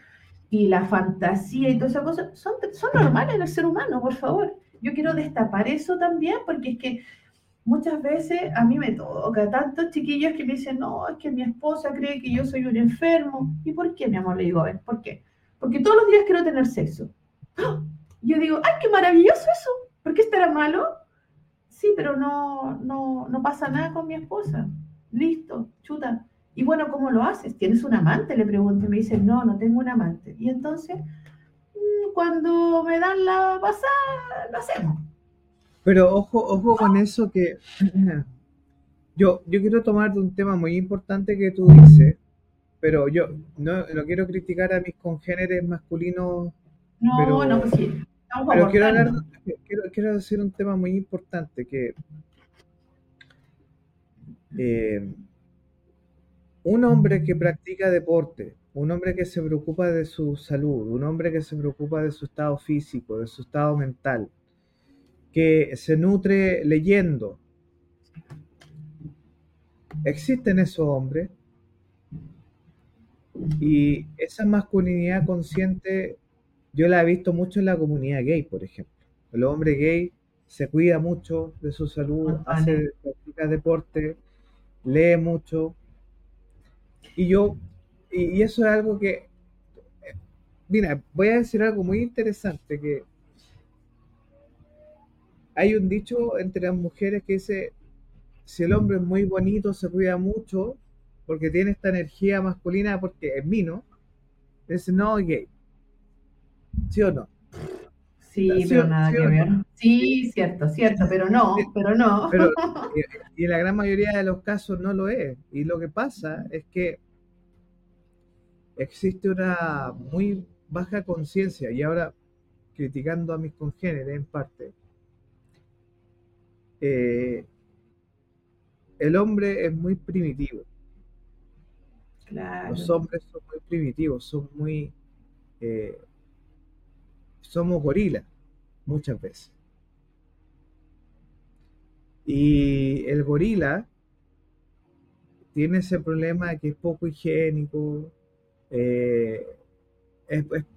y la fantasía y todas esas cosas, son, son normales en el ser humano, por favor. Yo quiero destapar eso también porque es que muchas veces a mí me toca tantos chiquillos que me dicen, no, es que mi esposa cree que yo soy un enfermo. ¿Y por qué, mi amor? Le digo, a ver, ¿por qué? Porque todos los días quiero tener sexo. Yo digo, ay, qué maravilloso eso. ¿Por qué estará malo? Sí, pero no, no, no pasa nada con mi esposa. Listo, chuta. Y bueno, ¿cómo lo haces? ¿Tienes un amante? Le pregunto y me dice, no, no tengo un amante. Y entonces, mm, cuando me dan la pasada, lo hacemos. Pero ojo, ojo con eso que yo, yo quiero tomar de un tema muy importante que tú dices, pero yo no, quiero criticar a mis congéneres masculinos. No, pero, no, pues sí. Pero quiero, hablar, quiero, quiero, decir un tema muy importante que eh, un hombre que practica deporte, un hombre que se preocupa de su salud, un hombre que se preocupa de su estado físico, de su estado mental, que se nutre leyendo. Existen esos hombres y esa masculinidad consciente yo la he visto mucho en la comunidad gay, por ejemplo. El hombre gay se cuida mucho de su salud, hace practica deporte, lee mucho. Y yo, y, eso es algo que, mira, voy a decir algo muy interesante que hay un dicho entre las mujeres que dice, si el hombre es muy bonito, se cuida mucho, porque tiene esta energía masculina, porque es mino, es no gay. ¿Sí o no? Sí, pero nada que ver. Sí, cierto, cierto, pero no, pero no. y en la gran mayoría de los casos no lo es. Y lo que pasa es que existe una muy baja conciencia, y ahora criticando a mis congéneres en parte, eh, el hombre es muy primitivo. Los hombres son muy primitivos, son muy... Eh, somos gorilas muchas veces. Y el gorila tiene ese problema de que es poco higiénico. Eh,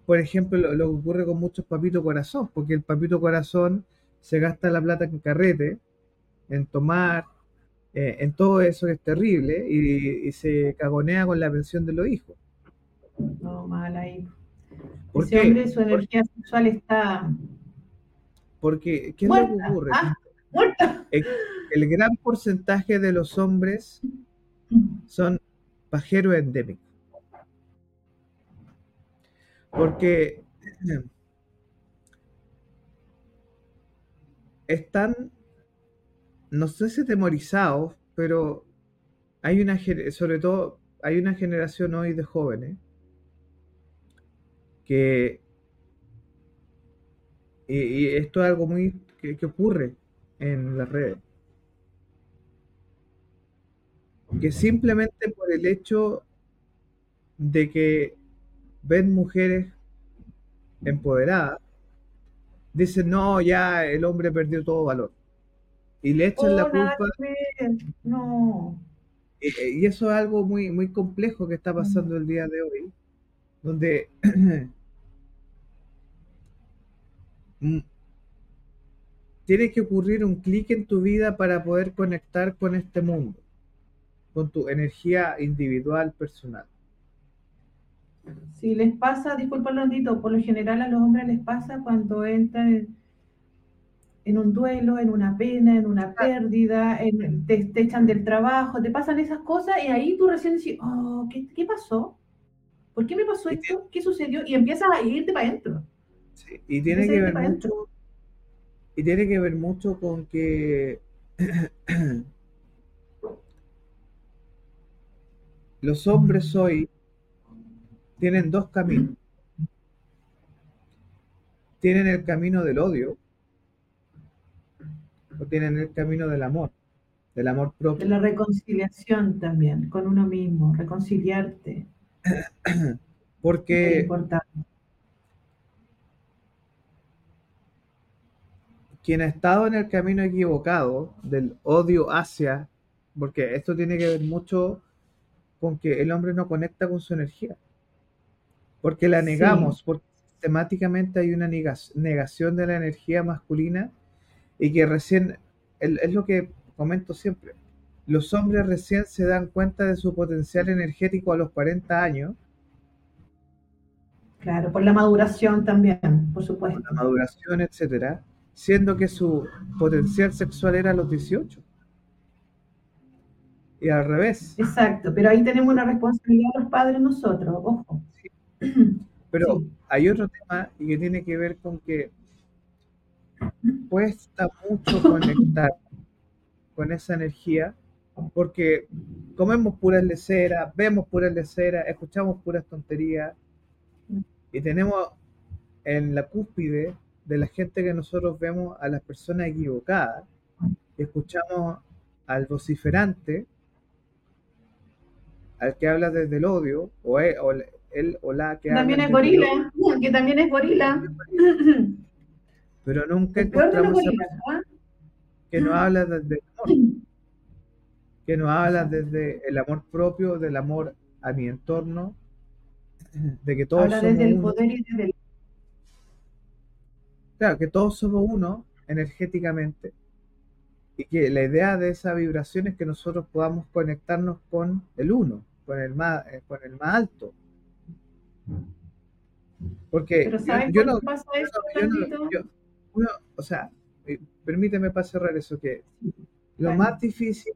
por ejemplo, lo, que ocurre con muchos papitos corazón, porque el papito corazón se gasta la plata en carrete en tomar, eh, en todo eso que es terrible y, se cagonea con la pensión de los hijos. No, mal ahí. Ese hombre, su energía sexual está. Porque, ¿qué es lo que ocurre? Ah, el, gran porcentaje de los hombres son pajero endémico. Porque están, no sé si temorizados, pero hay una, sobre todo, hay una generación hoy de jóvenes que, y, esto es algo muy que ocurre en las redes, que simplemente por el hecho de que ven mujeres empoderadas, dicen, no, ya el hombre perdió todo valor. Y le echan la oh, culpa. No. Y, eso es algo muy, muy complejo que está pasando el día de hoy, donde mm, tiene que ocurrir un clic en tu vida para poder conectar con este mundo, con tu energía individual, personal. Si les pasa, disculpa Londito, por lo general a los hombres les pasa cuando entran en, un duelo, en una pena, en una pérdida, te, echan del trabajo, te pasan esas cosas y ahí tú recién dices, oh, ¿qué, pasó? ¿Por qué me pasó esto? ¿Qué sucedió? Y empiezas a irte para adentro. Sí, y tiene que ver mucho, y tiene que ver mucho con que los hombres hoy tienen dos caminos. Tienen el camino del odio o tienen el camino del amor, del amor propio. De la reconciliación también con uno mismo, reconciliarte. Porque quien ha estado en el camino equivocado del odio hacia, porque esto tiene que ver mucho con que el hombre no conecta con su energía. Porque la negamos, porque sistemáticamente hay una negación de la energía masculina y que recién, es lo que comento siempre, los hombres recién se dan cuenta de su potencial energético a los 40 años. Claro, por la maduración también, por supuesto. Por la maduración, etcétera, siendo que su potencial sexual era a los 18. Y al revés. Exacto, pero ahí tenemos una responsabilidad los padres nosotros, ojo. Pero hay otro tema y que tiene que ver con que cuesta mucho conectar con esa energía porque comemos puras leceras, vemos puras leceras, escuchamos puras tonterías y tenemos en la cúspide de la gente que nosotros vemos a las personas equivocadas y escuchamos al vociferante, al que habla desde el odio o, o, él o la que también es gorila, que también es gorila. Pero nunca encontramos ¿ah? que no habla desde el amor, que no habla desde el amor propio, del amor a mi entorno, de que todos habla desde el poder y desde el... Claro, que todos somos uno energéticamente. Y que la idea de esa vibración es que nosotros podamos conectarnos con el uno, con el más, eh, con el más alto, porque yo, no, pasa eso, o sea, eh, permíteme para cerrar eso, que lo más difícil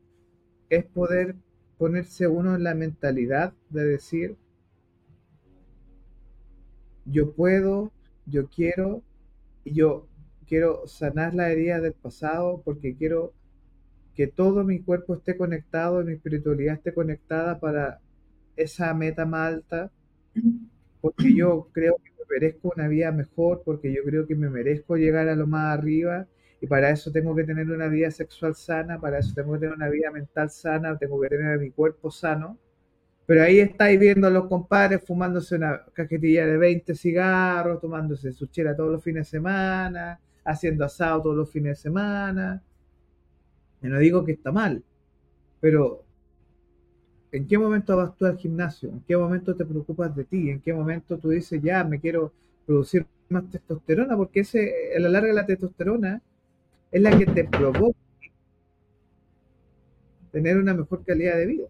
es poder ponerse uno en la mentalidad de decir, yo puedo, yo quiero, yo quiero sanar la herida del pasado porque quiero que todo mi cuerpo esté conectado, mi espiritualidad esté conectada para esa meta más alta porque yo creo que me merezco una vida mejor, porque yo creo que me merezco llegar a lo más arriba y para eso tengo que tener una vida sexual sana, para eso tengo que tener una vida mental sana, tengo que tener mi cuerpo sano. Pero ahí estáis viendo a los compadres fumándose una cajetilla de 20 cigarros, tomándose su chela todos los fines de semana, haciendo asado todos los fines de semana. Y no digo que está mal, pero ¿En qué momento vas tú al gimnasio? ¿En qué momento te preocupas de ti? ¿En qué momento tú dices, ya, me quiero producir más testosterona? Porque ese, a la larga la testosterona es la que te provoca tener una mejor calidad de vida.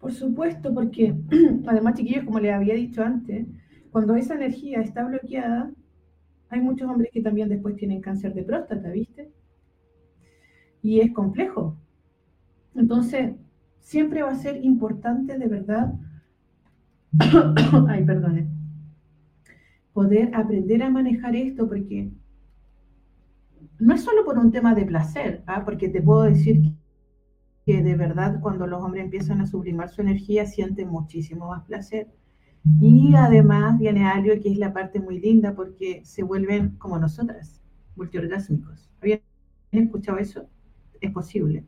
Por supuesto, porque además, chiquillos, como les había dicho antes, cuando esa energía está bloqueada, hay muchos hombres que también después tienen cáncer de próstata, ¿viste? Y es complejo, Entonces, siempre va a ser importante de verdad, ay, perdone, poder aprender a manejar esto porque no es solo por un tema de placer, ¿ah? porque te puedo decir que de verdad cuando los hombres empiezan a sublimar su energía sienten muchísimo más placer. Y además viene algo que es la parte muy linda porque se vuelven como nosotras, multiorgásmicos. ¿Habían escuchado eso? Es posible.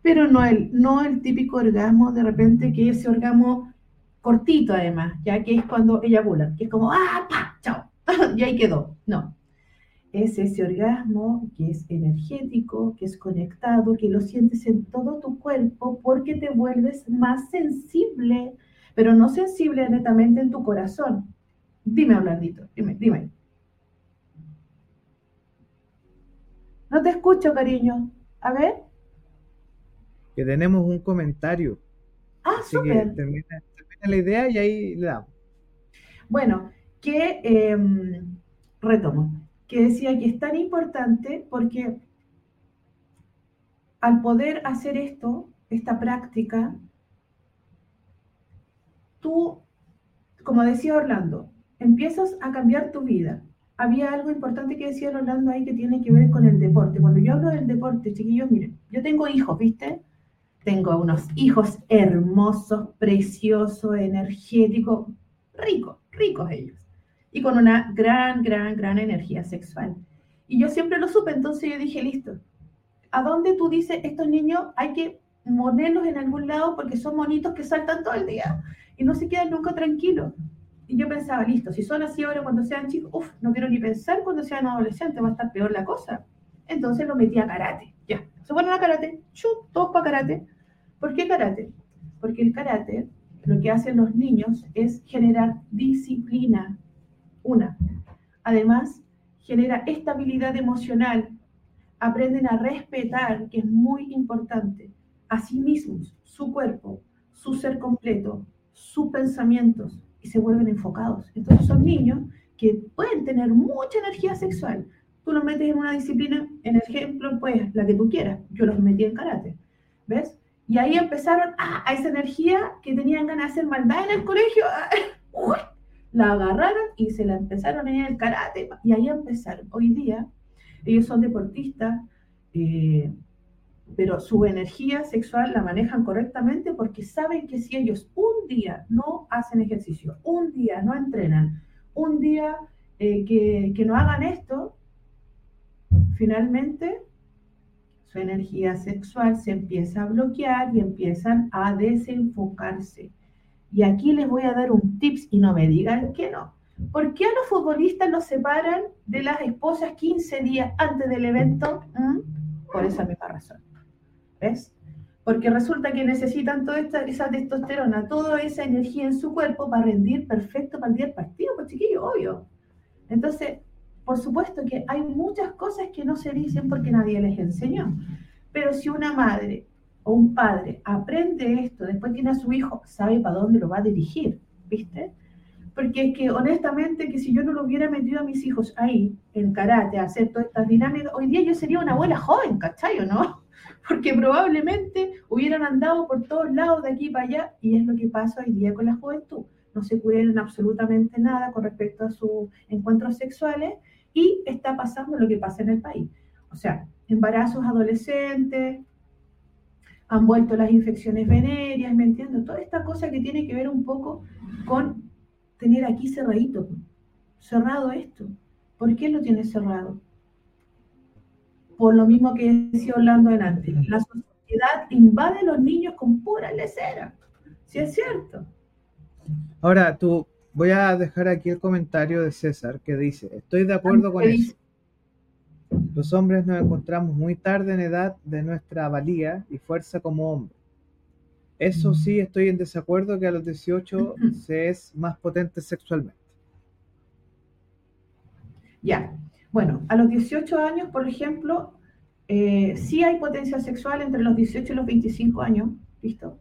Pero no el, no el típico orgasmo de repente que ese orgasmo cortito además, ya que es cuando eyaculan, que es como, ah, pa, chao, y ahí quedó. No, es ese orgasmo que es energético, que es conectado, que lo sientes en todo tu cuerpo porque te vuelves más sensible, pero no sensible netamente en tu corazón. Dime, Orlandito, dime, dime. No te escucho, cariño. A ver. Que tenemos un comentario. Ah, súper. Termina, la idea y ahí le damos. Bueno, que em, retomo que decía que es tan importante porque al poder hacer esto, esta práctica, tú, como decía Orlando, empiezas a cambiar tu vida. Había algo importante que decía Orlando ahí que tiene que ver con el deporte. Cuando yo hablo del deporte, chiquillos, miren, yo tengo hijos, ¿viste? Tengo unos hijos hermosos, preciosos, energéticos, ricos, ricos ellos y con una gran, gran, gran energía sexual. Y yo siempre lo supe, entonces yo dije, listo, ¿a dónde tú dices estos niños hay que ponerlos en algún lado porque son monitos que saltan todo el día y no se quedan nunca tranquilos? Y yo pensaba, listo, si son así ahora cuando sean chicos, uff, no quiero ni pensar cuando sean adolescentes, va a estar peor la cosa. Entonces lo metí a karate, ya. Se ponen a karate, chup, todos para karate. ¿Por qué karate? Porque el karate, lo que hacen los niños es generar disciplina, una. Además, genera estabilidad emocional. Aprenden a respetar, que es muy importante, a sí mismos, su cuerpo, su ser completo, sus pensamientos y se vuelven enfocados. Entonces son niños que pueden tener mucha energía sexual. Tú los metes en una disciplina, en ejemplo, pues la que tú quieras. Yo los metí en karate. ¿Ves? Y ahí empezaron a, a esa energía que tenían ganas de hacer maldad en el colegio. la agarraron y se la empezaron en el karate y ahí empezaron. Hoy día ellos son deportistas, eh, pero su energía sexual la manejan correctamente porque saben que si ellos un día no hacen ejercicio, un día no entrenan, un día eh, que, que no hagan esto, finalmente su energía sexual se empieza a bloquear y empiezan a desenfocarse. Y aquí les voy a dar un tips y no me digan que no. ¿Por qué a los futbolistas los separan de las esposas 15 días antes del evento? ¿Mm? Por esa misma razón. ¿Ves? Porque resulta que necesitan toda esta, esa testosterona, toda esa energía en su cuerpo para rendir perfecto para el día del partido, pues chiquillo, obvio. Entonces, por supuesto que hay muchas cosas que no se dicen porque nadie les enseñó. Pero si una madre un padre aprende esto, después tiene a su hijo, sabe para dónde lo va a dirigir, ¿viste? Porque es que honestamente que si yo no lo hubiera metido a mis hijos ahí, en karate, a hacer todas estas dinámicas, hoy día yo sería una abuela joven, ¿cachai no? Porque probablemente hubieran andado por todos lados de aquí para allá y es lo que pasa hoy día con la juventud. No se cuidan absolutamente nada con respecto a sus encuentros sexuales y está pasando lo que pasa en el país. O sea, embarazos adolescentes, han vuelto las infecciones venéreas, ¿me entiendes? Toda esta cosa que tiene que ver un poco con tener aquí cerradito, cerrado esto. ¿Por qué lo tiene cerrado? Por lo mismo que decía Orlando delante, la sociedad invade a los niños con pura lecera, si es cierto. Ahora, tú, voy a dejar aquí el comentario de César que dice, estoy de acuerdo con eso. Los hombres nos encontramos muy tarde en edad de nuestra valía y fuerza como hombre. Eso sí, estoy en desacuerdo que a los 18 se es más potente sexualmente. Ya, bueno, a los 18 años, por ejemplo, eh, sí hay potencia sexual entre los 18 y los 25 años, ¿listo?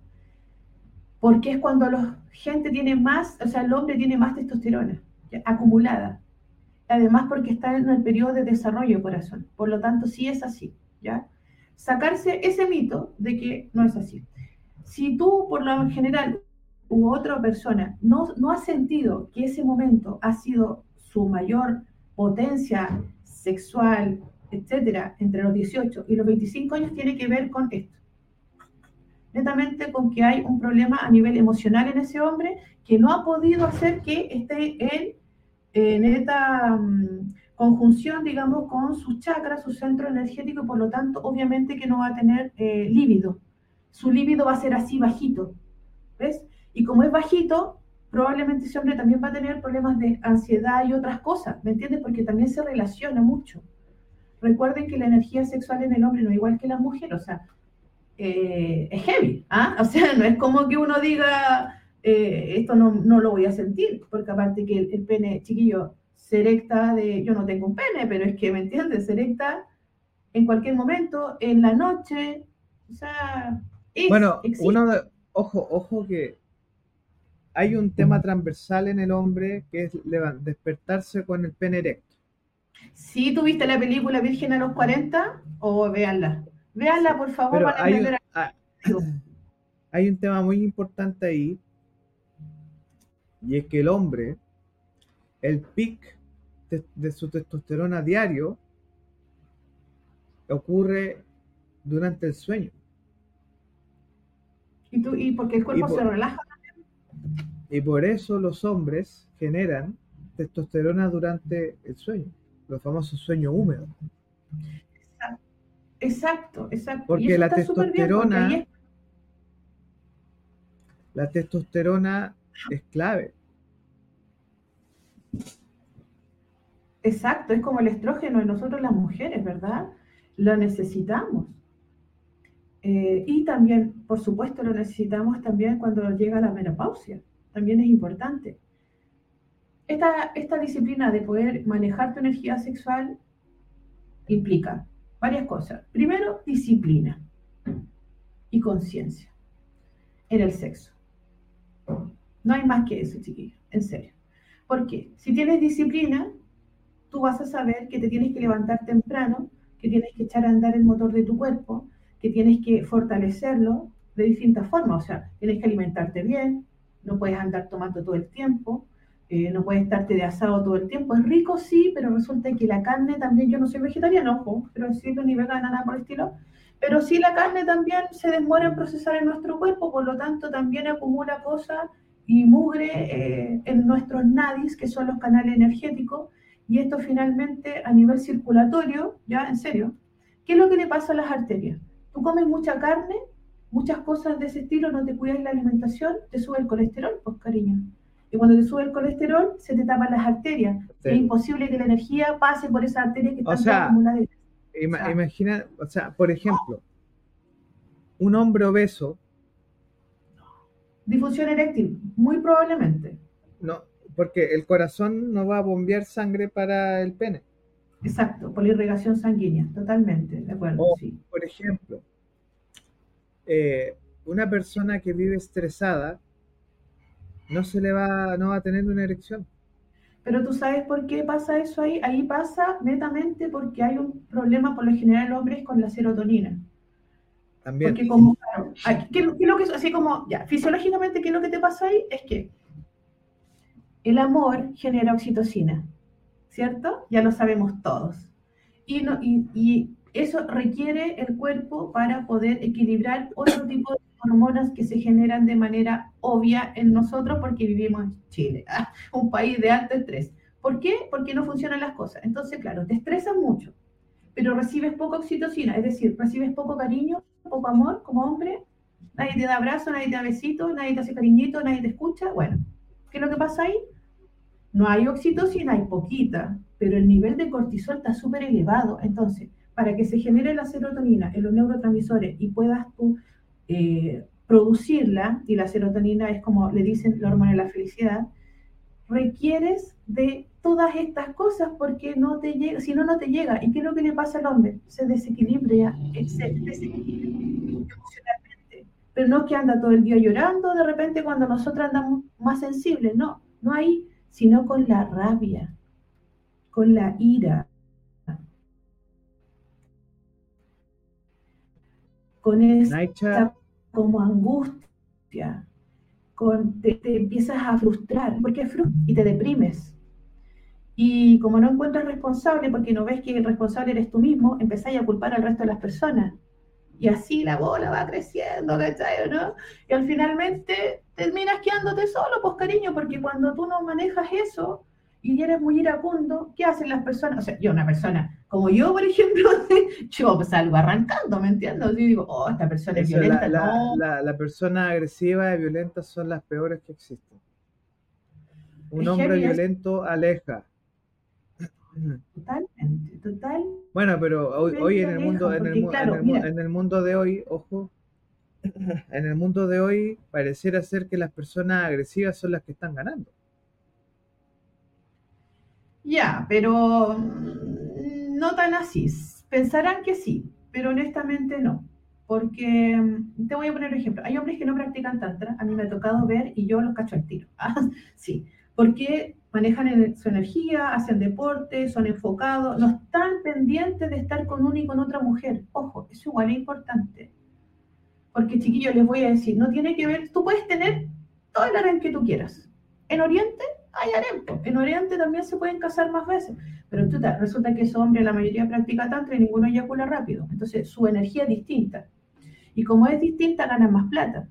Porque es cuando la gente tiene más, o sea, el hombre tiene más testosterona acumulada además porque está en el periodo de desarrollo corazón. Por lo tanto, sí es así, ¿ya? sacarse ese mito de que no es así. Si tú, por lo general, u otra persona no, no ha sentido que ese momento ha sido su mayor potencia sexual, etcétera, entre los 18 y los 25 años, tiene que ver con esto. Netamente con que hay un problema a nivel emocional en ese hombre que no ha podido hacer que esté en, en esta mm, conjunción, digamos, con sus chakras, su centro energético, y por lo tanto, obviamente que no va a tener eh. Su líbido va a ser así bajito, ¿ves? Y como es bajito, probablemente ese hombre también va a tener problemas de ansiedad y otras cosas, ¿me entiendes? Porque también se relaciona mucho. Recuerden que la energía sexual en el hombre no es igual que la mujer, o sea, eh, es heavy, ¿ah? O sea, no es como que uno diga, eh, esto no, no, lo voy a sentir, porque aparte que el, pene, chiquillo, se erecta de, yo no tengo un pene, pero es que, ¿me entiendes? Se erecta en cualquier momento, en la noche, o sea... bueno, uno de, ojo, ojo que hay un tema transversal en el hombre que es despertarse con el pene erecto. Si tuviste la película Virgen a los 40, o véanla. Véanla, por favor, para hay, un, ah, hay un tema muy importante ahí, y es que el hombre, el pic de, su testosterona diario, ocurre durante el sueño. ¿Y, tú, y porque el cuerpo se relaja y por eso los hombres generan testosterona durante el sueño, los famosos sueños húmedos. Exacto, exacto. Porque la testosterona, la testosterona es clave. Exacto, es como el estrógeno en nosotros las mujeres, ¿verdad? Lo necesitamos. Eh, y también, por supuesto, lo necesitamos también cuando llega la menopausia también es importante. Esta, esta disciplina de poder manejar tu energía sexual implica varias cosas. Primero, disciplina y conciencia en el sexo. No hay más que eso, chiquillos, en serio. Porque si tienes disciplina, tú vas a saber que te tienes que levantar temprano, que tienes que echar a andar el motor de tu cuerpo, que tienes que fortalecerlo de distintas formas. O sea, tienes que alimentarte bien, no puedes andar tomando todo el tiempo, eh, no puedes estarte de asado todo el tiempo. Es rico, sí, pero resulta que la carne también, yo no soy vegetariano, ojo, pero decirlo ni vegana, nada por el estilo, pero sí la carne también se demora en procesar en nuestro cuerpo, por lo tanto también acumula cosas y mugre eh, en nuestros nadis, que son los canales energéticos, y esto finalmente a nivel circulatorio, ya en serio, ¿qué es lo que le pasa a las arterias? Tú comes mucha carne, muchas cosas de ese estilo, no te cuidas la alimentación, te sube el colesterol, pues cariño. Y cuando te sube el colesterol, se te tapan las arterias. Es imposible que la energía pase por esas arterias que están acumuladas. imagina, o sea, por ejemplo, un hombre obeso. Difusión eréctil, muy probablemente. No, porque el corazón no va a bombear sangre para el pene. Exacto, por la irrigación sanguínea, totalmente, de acuerdo. sí. Por ejemplo, eh, una persona que vive estresada no se le va, no va a tener una erección. Pero tú sabes por qué pasa eso ahí. Ahí pasa netamente porque hay un problema por lo general en hombres con la serotonina. También. Porque como, ¿qué, lo que así como, ya, fisiológicamente, ¿qué es lo que te pasa ahí? Es que el amor genera oxitocina, ¿cierto? Ya lo sabemos todos. Y, no, y eso requiere el cuerpo para poder equilibrar otro tipo de hormonas que se generan de manera obvia en nosotros porque vivimos en Chile, ¿ah? un país de alto estrés. ¿Por qué? Porque no funcionan las cosas. Entonces, claro, te estresas mucho, pero recibes poca oxitocina, es decir, recibes poco cariño, poco amor como hombre, nadie te da abrazo, nadie te da besito, nadie te hace cariñito, nadie te escucha. Bueno, ¿qué es lo que pasa ahí? No hay oxitocina, hay poquita, pero el nivel de cortisol está súper elevado. Entonces, para que se genere la serotonina en los neurotransmisores y puedas tú eh, producirla, y la serotonina es como le dicen la hormona de la felicidad, requieres de todas estas cosas porque no te llega, si no, no te llega. ¿Y qué es lo que le pasa al hombre? Se desequilibra, se desequilibra emocionalmente. Pero no es que anda todo el día llorando de repente cuando nosotros andamos más sensibles, no, no ahí, sino con la rabia, con la ira, con esa como angustia, con, te, empiezas a frustrar, porque es y te deprimes. Y como no encuentras responsable, porque no ves que el responsable eres tú mismo, empezáis a culpar al resto de las personas. Y así la bola va creciendo, ¿cachai? ¿no? Y al finalmente terminas quedándote solo, pues cariño, porque cuando tú no manejas eso y eres muy iracundo, ¿qué hacen las personas? O sea, yo, una persona como yo, por ejemplo, yo salgo arrancando, ¿me entiendes? Y digo, oh, esta persona es violenta. La, la, persona agresiva y violenta son las peores que existen. Un hombre violento aleja. Totalmente, total. Bueno, pero hoy, en el mundo, en el, mundo de hoy, ojo, en el mundo de hoy pareciera ser que las personas agresivas son las que están ganando. Ya, pero mm, no tan así. Pensarán que sí, pero honestamente no. Porque mm, te voy a poner un ejemplo. Hay hombres que no practican tantra, a mí me ha tocado ver y yo los cacho al tiro. Ah, sí, porque manejan su energía, hacen deporte, son enfocados, no están pendientes de estar con una y con otra mujer. Ojo, eso igual es importante. Porque chiquillos, les voy a decir, no tiene que ver, tú puedes tener todo el harem que tú quieras. En Oriente hay harem, en Oriente también se pueden casar más veces, pero tú, resulta que ese hombre la mayoría practica tanto y ninguno eyacula rápido. Entonces su energía es distinta. Y como es distinta, ganan más plata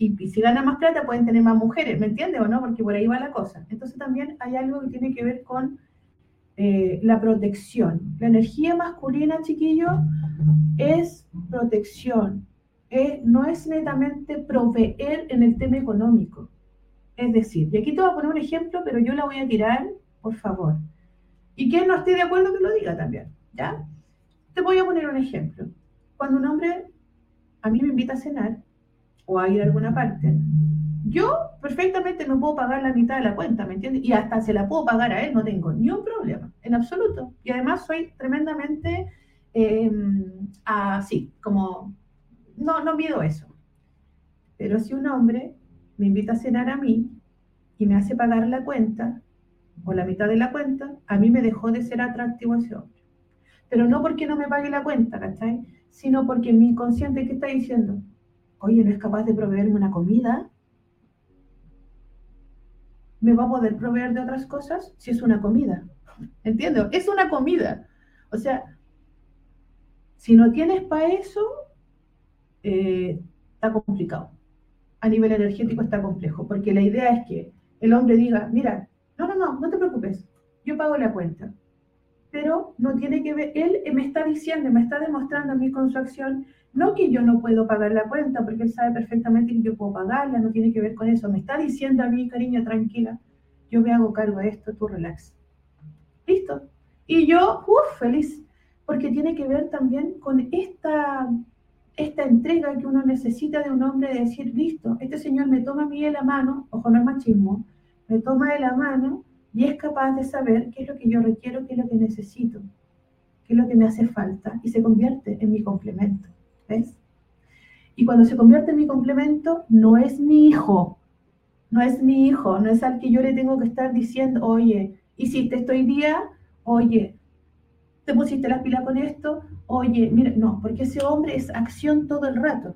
y, si ganan más plata pueden tener más mujeres, ¿me entiendes o no? Porque por ahí va la cosa. Entonces también hay algo que tiene que ver con eh, la protección. La energía masculina, chiquillo, es protección. no es netamente proveer en el tema económico. Es decir, y aquí te voy a poner un ejemplo, pero yo la voy a tirar, por favor. Y quien no esté de acuerdo que lo diga también, ¿ya? Te voy a poner un ejemplo. Cuando un hombre a mí me invita a cenar, o a ir a alguna parte, yo perfectamente me puedo pagar la mitad de la cuenta, ¿me entiendes? Y hasta se la puedo pagar a él, no tengo ni un problema, en absoluto. Y además soy tremendamente em, así, como, no, no mido eso. Pero si un hombre me invita a cenar a mí y me hace pagar la cuenta, o la mitad de la cuenta, a mí me dejó de ser atractivo ese hombre. Pero no porque no me pague la cuenta, ¿cachai? Sino porque mi inconsciente, ¿qué está diciendo? oye, no es capaz de proveerme una comida, ¿me va a poder proveer de otras cosas si es una comida? ¿Entiendo? Es una comida. O sea, si no tienes para eso, eh, está complicado. A nivel energético está complejo, porque la idea es que el hombre diga, mira, no, no, no, no te preocupes, yo pago la cuenta. Pero no tiene que ver, él me está diciendo, me está demostrando a mí con su acción no que yo no puedo pagar la cuenta, porque él sabe perfectamente que yo puedo pagarla, no tiene que ver con eso. Me está diciendo a mí, cariño, tranquila, yo me hago cargo de esto, tú relax. Listo. Y yo, uff, feliz, porque tiene que ver también con esta, esta entrega que uno necesita de un hombre de decir, listo, este señor me toma a mí de la mano, ojo, no es machismo, me toma de la mano y es capaz de saber qué es lo que yo requiero, qué es lo que necesito, qué es lo que me hace falta y se convierte en mi complemento. Y cuando se convierte en mi complemento, no es mi hijo, no es mi hijo, no es al que yo le tengo que estar diciendo, oye, hiciste esto hoy día, oye, te pusiste las pilas con esto, oye, mira, no, porque ese hombre es acción todo el rato.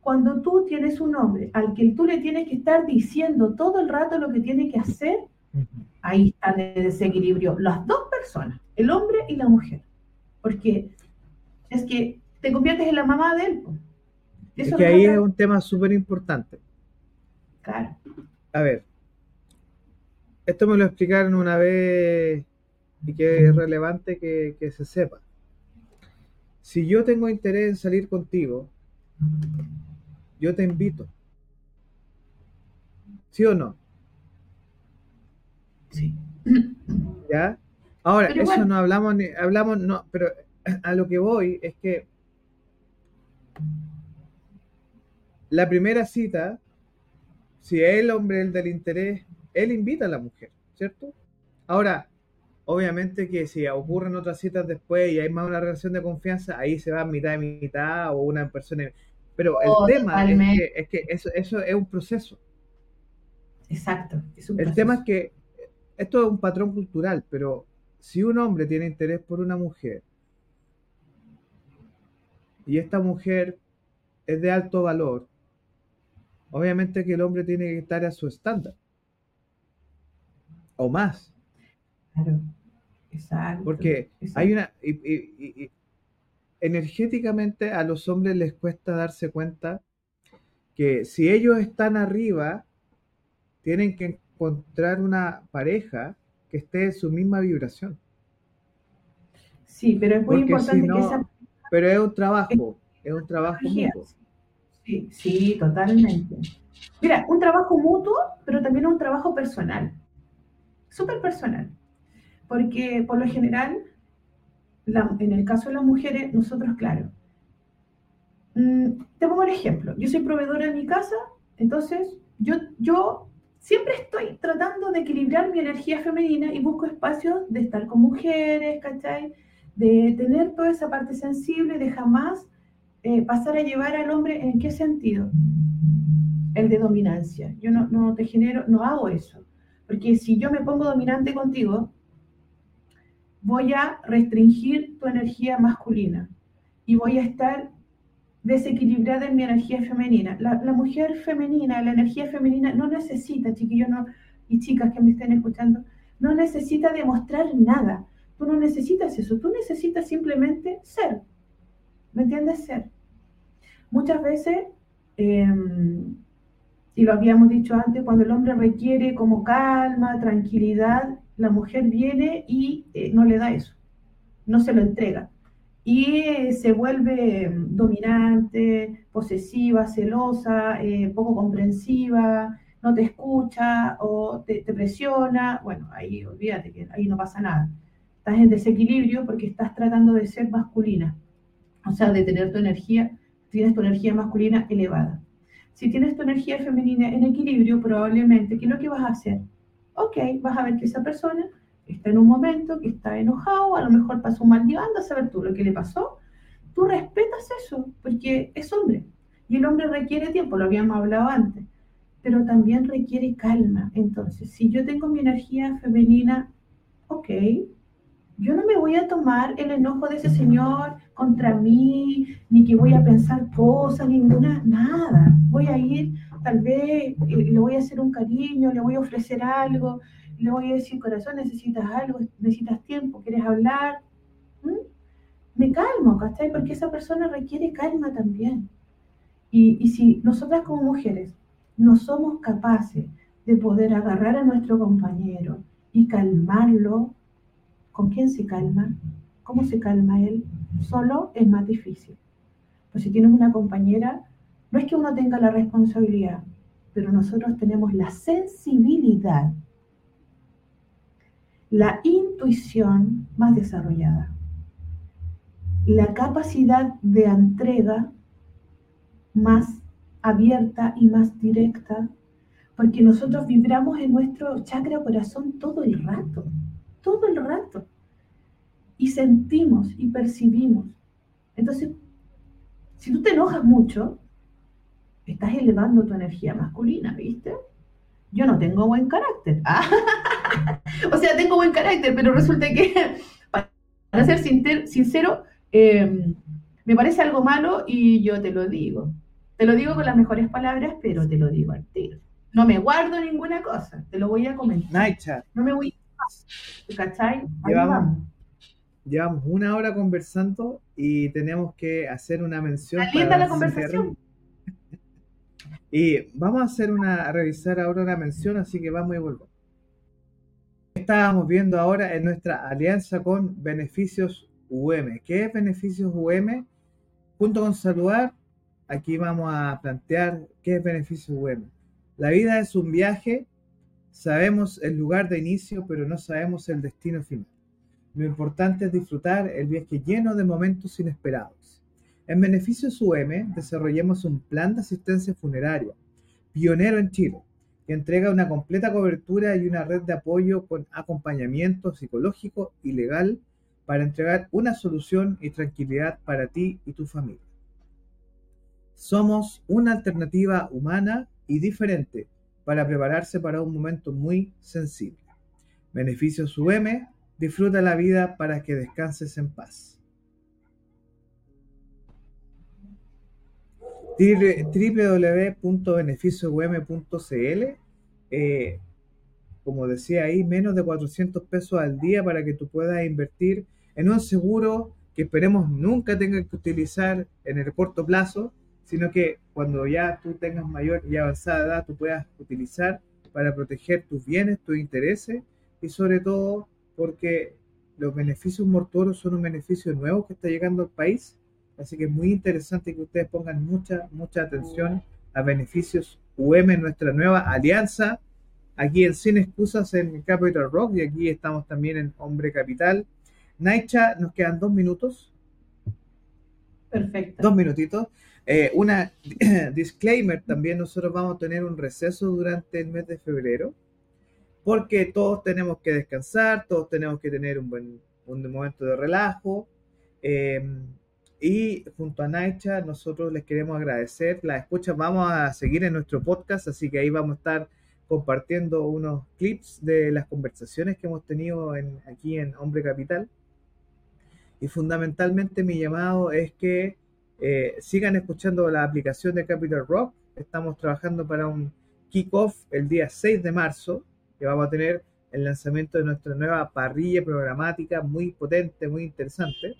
Cuando tú tienes un hombre al que tú le tienes que estar diciendo todo el rato lo que tiene que hacer, ahí está el desequilibrio. Las dos personas, el hombre y la mujer. Porque es que te conviertes en la mamá de él. es que ahí es un tema súper importante. Claro. A ver, esto me lo explicaron una vez y que es relevante que, que se sepa. Si yo tengo interés en salir contigo, yo te invito. ¿Sí o no? Sí. ¿Ya? Ahora, eso no hablamos ni hablamos, no, pero a lo que voy es que la primera cita, si es el hombre el del interés, él invita a la mujer, ¿cierto? Ahora, obviamente que si ocurren otras citas después y hay más una relación de confianza, ahí se va mitad de mitad o una persona. Pero el oh, tema es que, eso, eso, es un proceso. Exacto. el tema es que esto es un patrón cultural, pero si un hombre tiene interés por una mujer y esta mujer es de alto valor, obviamente que el hombre tiene que estar a su estándar. O más. Claro, exacto. Porque hay una... energéticamente a los hombres les cuesta darse cuenta que si ellos están arriba, tienen que encontrar una pareja que esté en su misma vibración. Sí, pero es muy importante que esa... Pero es un trabajo, es un trabajo mutuo. Sí, sí, totalmente. Mira, un trabajo mutuo, pero también un trabajo personal. Súper personal. Porque por lo general, en el caso de las mujeres, nosotros, claro. Mm, te pongo un ejemplo. Yo soy proveedora en mi casa, entonces yo, yo siempre estoy tratando de equilibrar mi energía femenina y busco espacios de estar con mujeres, ¿cachai? De tener toda esa parte sensible, de jamás eh, pasar a llevar al hombre, ¿en qué sentido? El de dominancia. Yo no, no te genero, no hago eso. Porque si yo me pongo dominante contigo, voy a restringir tu energía masculina y voy a estar desequilibrada en mi energía femenina. La, mujer femenina, la energía femenina no necesita, chiquillos no, y chicas que me estén escuchando, no necesita demostrar nada. Tú no necesitas eso, tú necesitas simplemente ser. ¿Me entiendes? Ser. Muchas veces, em, y lo habíamos dicho antes, cuando el hombre requiere como calma, tranquilidad, la mujer viene y eh, no le da eso, no se lo entrega y se vuelve dominante, posesiva, celosa, eh, poco comprensiva, no te escucha o te, presiona, bueno, ahí olvídate que ahí no pasa nada. Estás en desequilibrio porque estás tratando de ser masculina, o sea, de tener tu energía, tienes tu energía masculina elevada. Si tienes tu energía femenina en equilibrio, probablemente, ¿qué es lo que vas a hacer? Ok, vas a ver que esa persona está en un momento que está enojado, a lo mejor pasó un mal día, anda a saber tú lo que le pasó. Tú respetas eso, porque es hombre. Y el hombre requiere tiempo, lo habíamos hablado antes, pero también requiere calma. Entonces, si yo tengo mi energía femenina, ok, yo no me voy a tomar el enojo de ese señor contra mí, ni que voy a pensar cosas, ninguna, nada. Voy a ir, tal vez le voy a hacer un cariño, le voy a ofrecer algo, le voy a decir, corazón, necesitas algo, necesitas tiempo, quieres hablar. ¿Mm? Me calmo, ¿cachai? Porque esa persona requiere calma también. Y, y si nosotras como mujeres no somos capaces de poder agarrar a nuestro compañero y calmarlo, ¿con quién se calma? ¿Cómo se calma él? Solo es más difícil. Pues si tienes una compañera, no es que uno tenga la responsabilidad, pero nosotros tenemos la sensibilidad la intuición más desarrollada, la capacidad de entrega más abierta y más directa, porque nosotros vibramos en nuestro chakra corazón todo el rato, todo el rato, y sentimos y percibimos. Entonces, si tú te enojas mucho, estás elevando tu energía masculina, ¿viste? Yo no tengo buen carácter. o sea, tengo buen carácter, pero resulta que, para ser sincero, em, me parece algo malo y yo te lo digo. Te lo digo con las mejores palabras, pero te lo digo al tiro. No me guardo ninguna cosa, te lo voy a comentar. No me voy a... ¿Cachai? Llevamos, llevamos, una hora conversando y tenemos que hacer una mención. Está la conversación. Y vamos a hacer una, a revisar ahora una mención, así que vamos y volvemos. Estábamos viendo ahora en nuestra alianza con Beneficios UM. ¿Qué es Beneficios UM? Junto con saludar, aquí vamos a plantear qué es Beneficios UM. La vida es un viaje, sabemos el lugar de inicio, pero no sabemos el destino final. Lo importante es disfrutar el viaje lleno de momentos inesperados. En Beneficios UM desarrollamos un plan de asistencia funeraria, pionero en Chile, que entrega una completa cobertura y una red de apoyo con acompañamiento psicológico y legal para entregar una solución y tranquilidad para ti y tu familia. Somos una alternativa humana y diferente para prepararse para un momento muy sensible. Beneficios UM, disfruta la vida para que descanses en paz. www.beneficiowm.cl. Eh, como decía ahí, menos de 400 pesos al día para que tú puedas invertir en un seguro que esperemos nunca tengas que utilizar en el corto plazo, sino que cuando ya tú tengas mayor y avanzada edad, tú puedas utilizar para proteger tus bienes, tus intereses y sobre todo porque los beneficios mortuorios son un beneficio nuevo que está llegando al país, así que es muy interesante que ustedes pongan mucha, mucha atención a beneficios UM, nuestra nueva alianza, aquí en Sin Excusas en Capital Rock y aquí estamos también en Hombre Capital. Naicha, nos quedan dos minutos. Perfecto. Dos minutitos. Eh, una disclaimer, también nosotros vamos a tener un receso durante el mes de febrero porque todos tenemos que descansar, todos tenemos que tener un buen un momento de relajo. Em, y junto a Naicha, nosotros les queremos agradecer la escucha. Vamos a seguir en nuestro podcast, así que ahí vamos a estar compartiendo unos clips de las conversaciones que hemos tenido en, aquí en Hombre Capital. Y fundamentalmente mi llamado es que eh, sigan escuchando la aplicación de Capital Rock. Estamos trabajando para un kickoff el día 6 de marzo que vamos a tener el lanzamiento de nuestra nueva parrilla programática muy potente, muy interesante.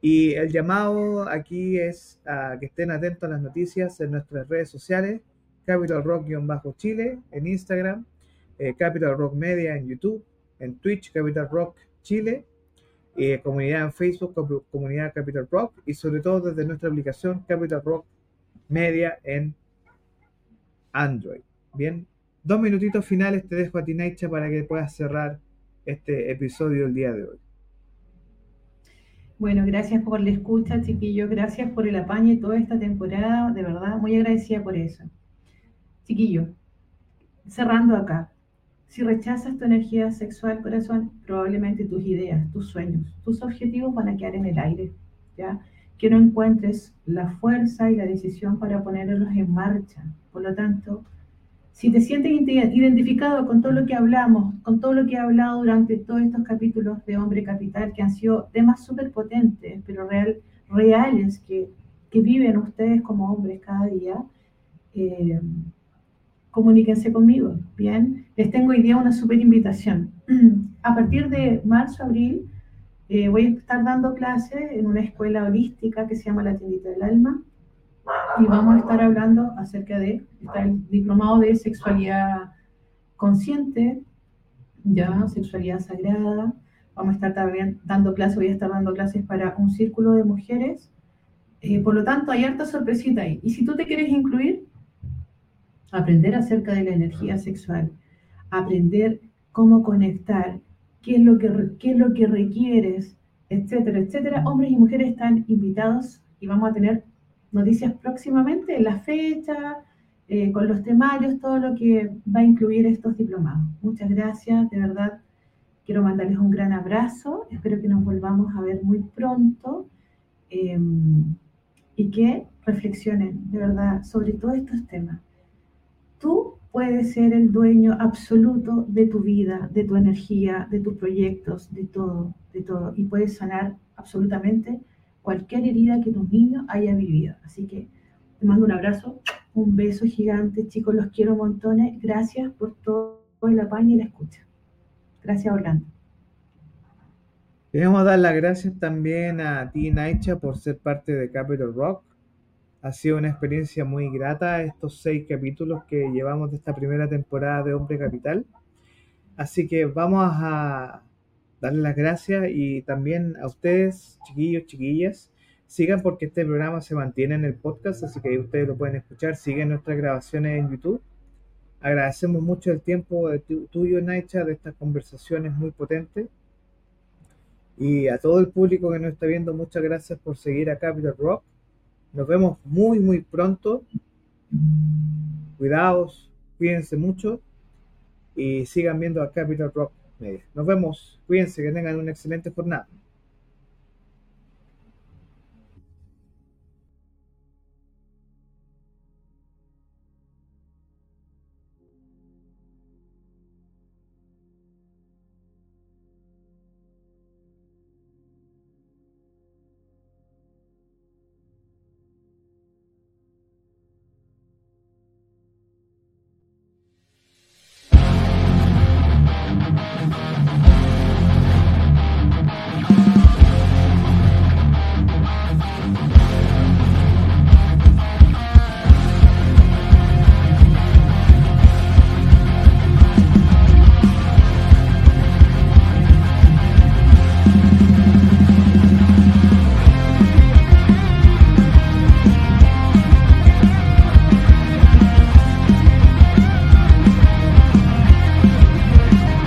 Y el llamado aquí es a que estén atentos a las noticias en nuestras redes sociales, Capital Rock-Chile en Instagram, eh, Capital Rock Media en YouTube, en Twitch, Capital Rock Chile, eh, comunidad en Facebook, comunidad Capital Rock y sobre todo desde nuestra aplicación Capital Rock Media en Android. Bien, dos minutitos finales te dejo a ti, Naicha, para que puedas cerrar este episodio el día de hoy. Bueno, gracias por la escucha, chiquillos. Gracias por el apañe toda esta temporada. De verdad, muy agradecida por eso. Chiquillo, cerrando acá. Si rechazas tu energía sexual, corazón, probablemente tus ideas, tus sueños, tus objetivos van a quedar en el aire. ¿ya? Que no encuentres la fuerza y la decisión para ponerlos en marcha. Por lo tanto, si te sientes identificado con todo lo que hablamos, con todo lo que he hablado durante todos estos capítulos de Hombre Capital, que han sido temas súper potentes, pero real, reales, que, que, viven ustedes como hombres cada día, eh, comuníquense conmigo, ¿bien? Les tengo hoy día una súper invitación. A partir de marzo, abril, eh, voy a estar dando clases en una escuela holística que se llama La Tiendita del Alma, y vamos a estar hablando acerca de el diplomado de sexualidad consciente, ya sexualidad sagrada. Vamos a estar también dando clases, voy a estar dando clases para un círculo de mujeres. Eh, por lo tanto, hay harta sorpresita ahí. Y si tú te quieres incluir, aprender acerca de la energía sexual, aprender cómo conectar, qué es lo que, qué es lo que requieres, etcétera, etcétera. Hombres y mujeres están invitados y vamos a tener noticias próximamente, la fecha, eh, con los temarios, todo lo que va a incluir estos diplomados. Muchas gracias, de verdad. Quiero mandarles un gran abrazo. Espero que nos volvamos a ver muy pronto em, y que reflexionen, de verdad, sobre todos estos temas. Tú puedes ser el dueño absoluto de tu vida, de tu energía, de tus proyectos, de todo, de todo. Y puedes sanar absolutamente cualquier herida que tus niños haya vivido. Así que te mando un abrazo, un beso gigante, chicos, los quiero montones. Gracias por todo el apaño y la escucha. Gracias, Orlando. Queremos dar las gracias también a ti, Naicha, por ser parte de Capital Rock. Ha sido una experiencia muy grata estos seis capítulos que llevamos de esta primera temporada de Hombre Capital. Así que vamos a darle las gracias y también a ustedes, chiquillos, chiquillas, sigan porque este programa se mantiene en el podcast, así que ustedes lo pueden escuchar, siguen nuestras grabaciones en YouTube. Agradecemos mucho el tiempo de tuyo, Naicha, de estas conversaciones muy potentes. Y a todo el público que nos está viendo, muchas gracias por seguir a Capital Rock. Nos vemos muy, muy pronto. Cuidados, cuídense mucho y sigan viendo a Capital Rock nos vemos. Cuídense, que tengan una excelente jornada.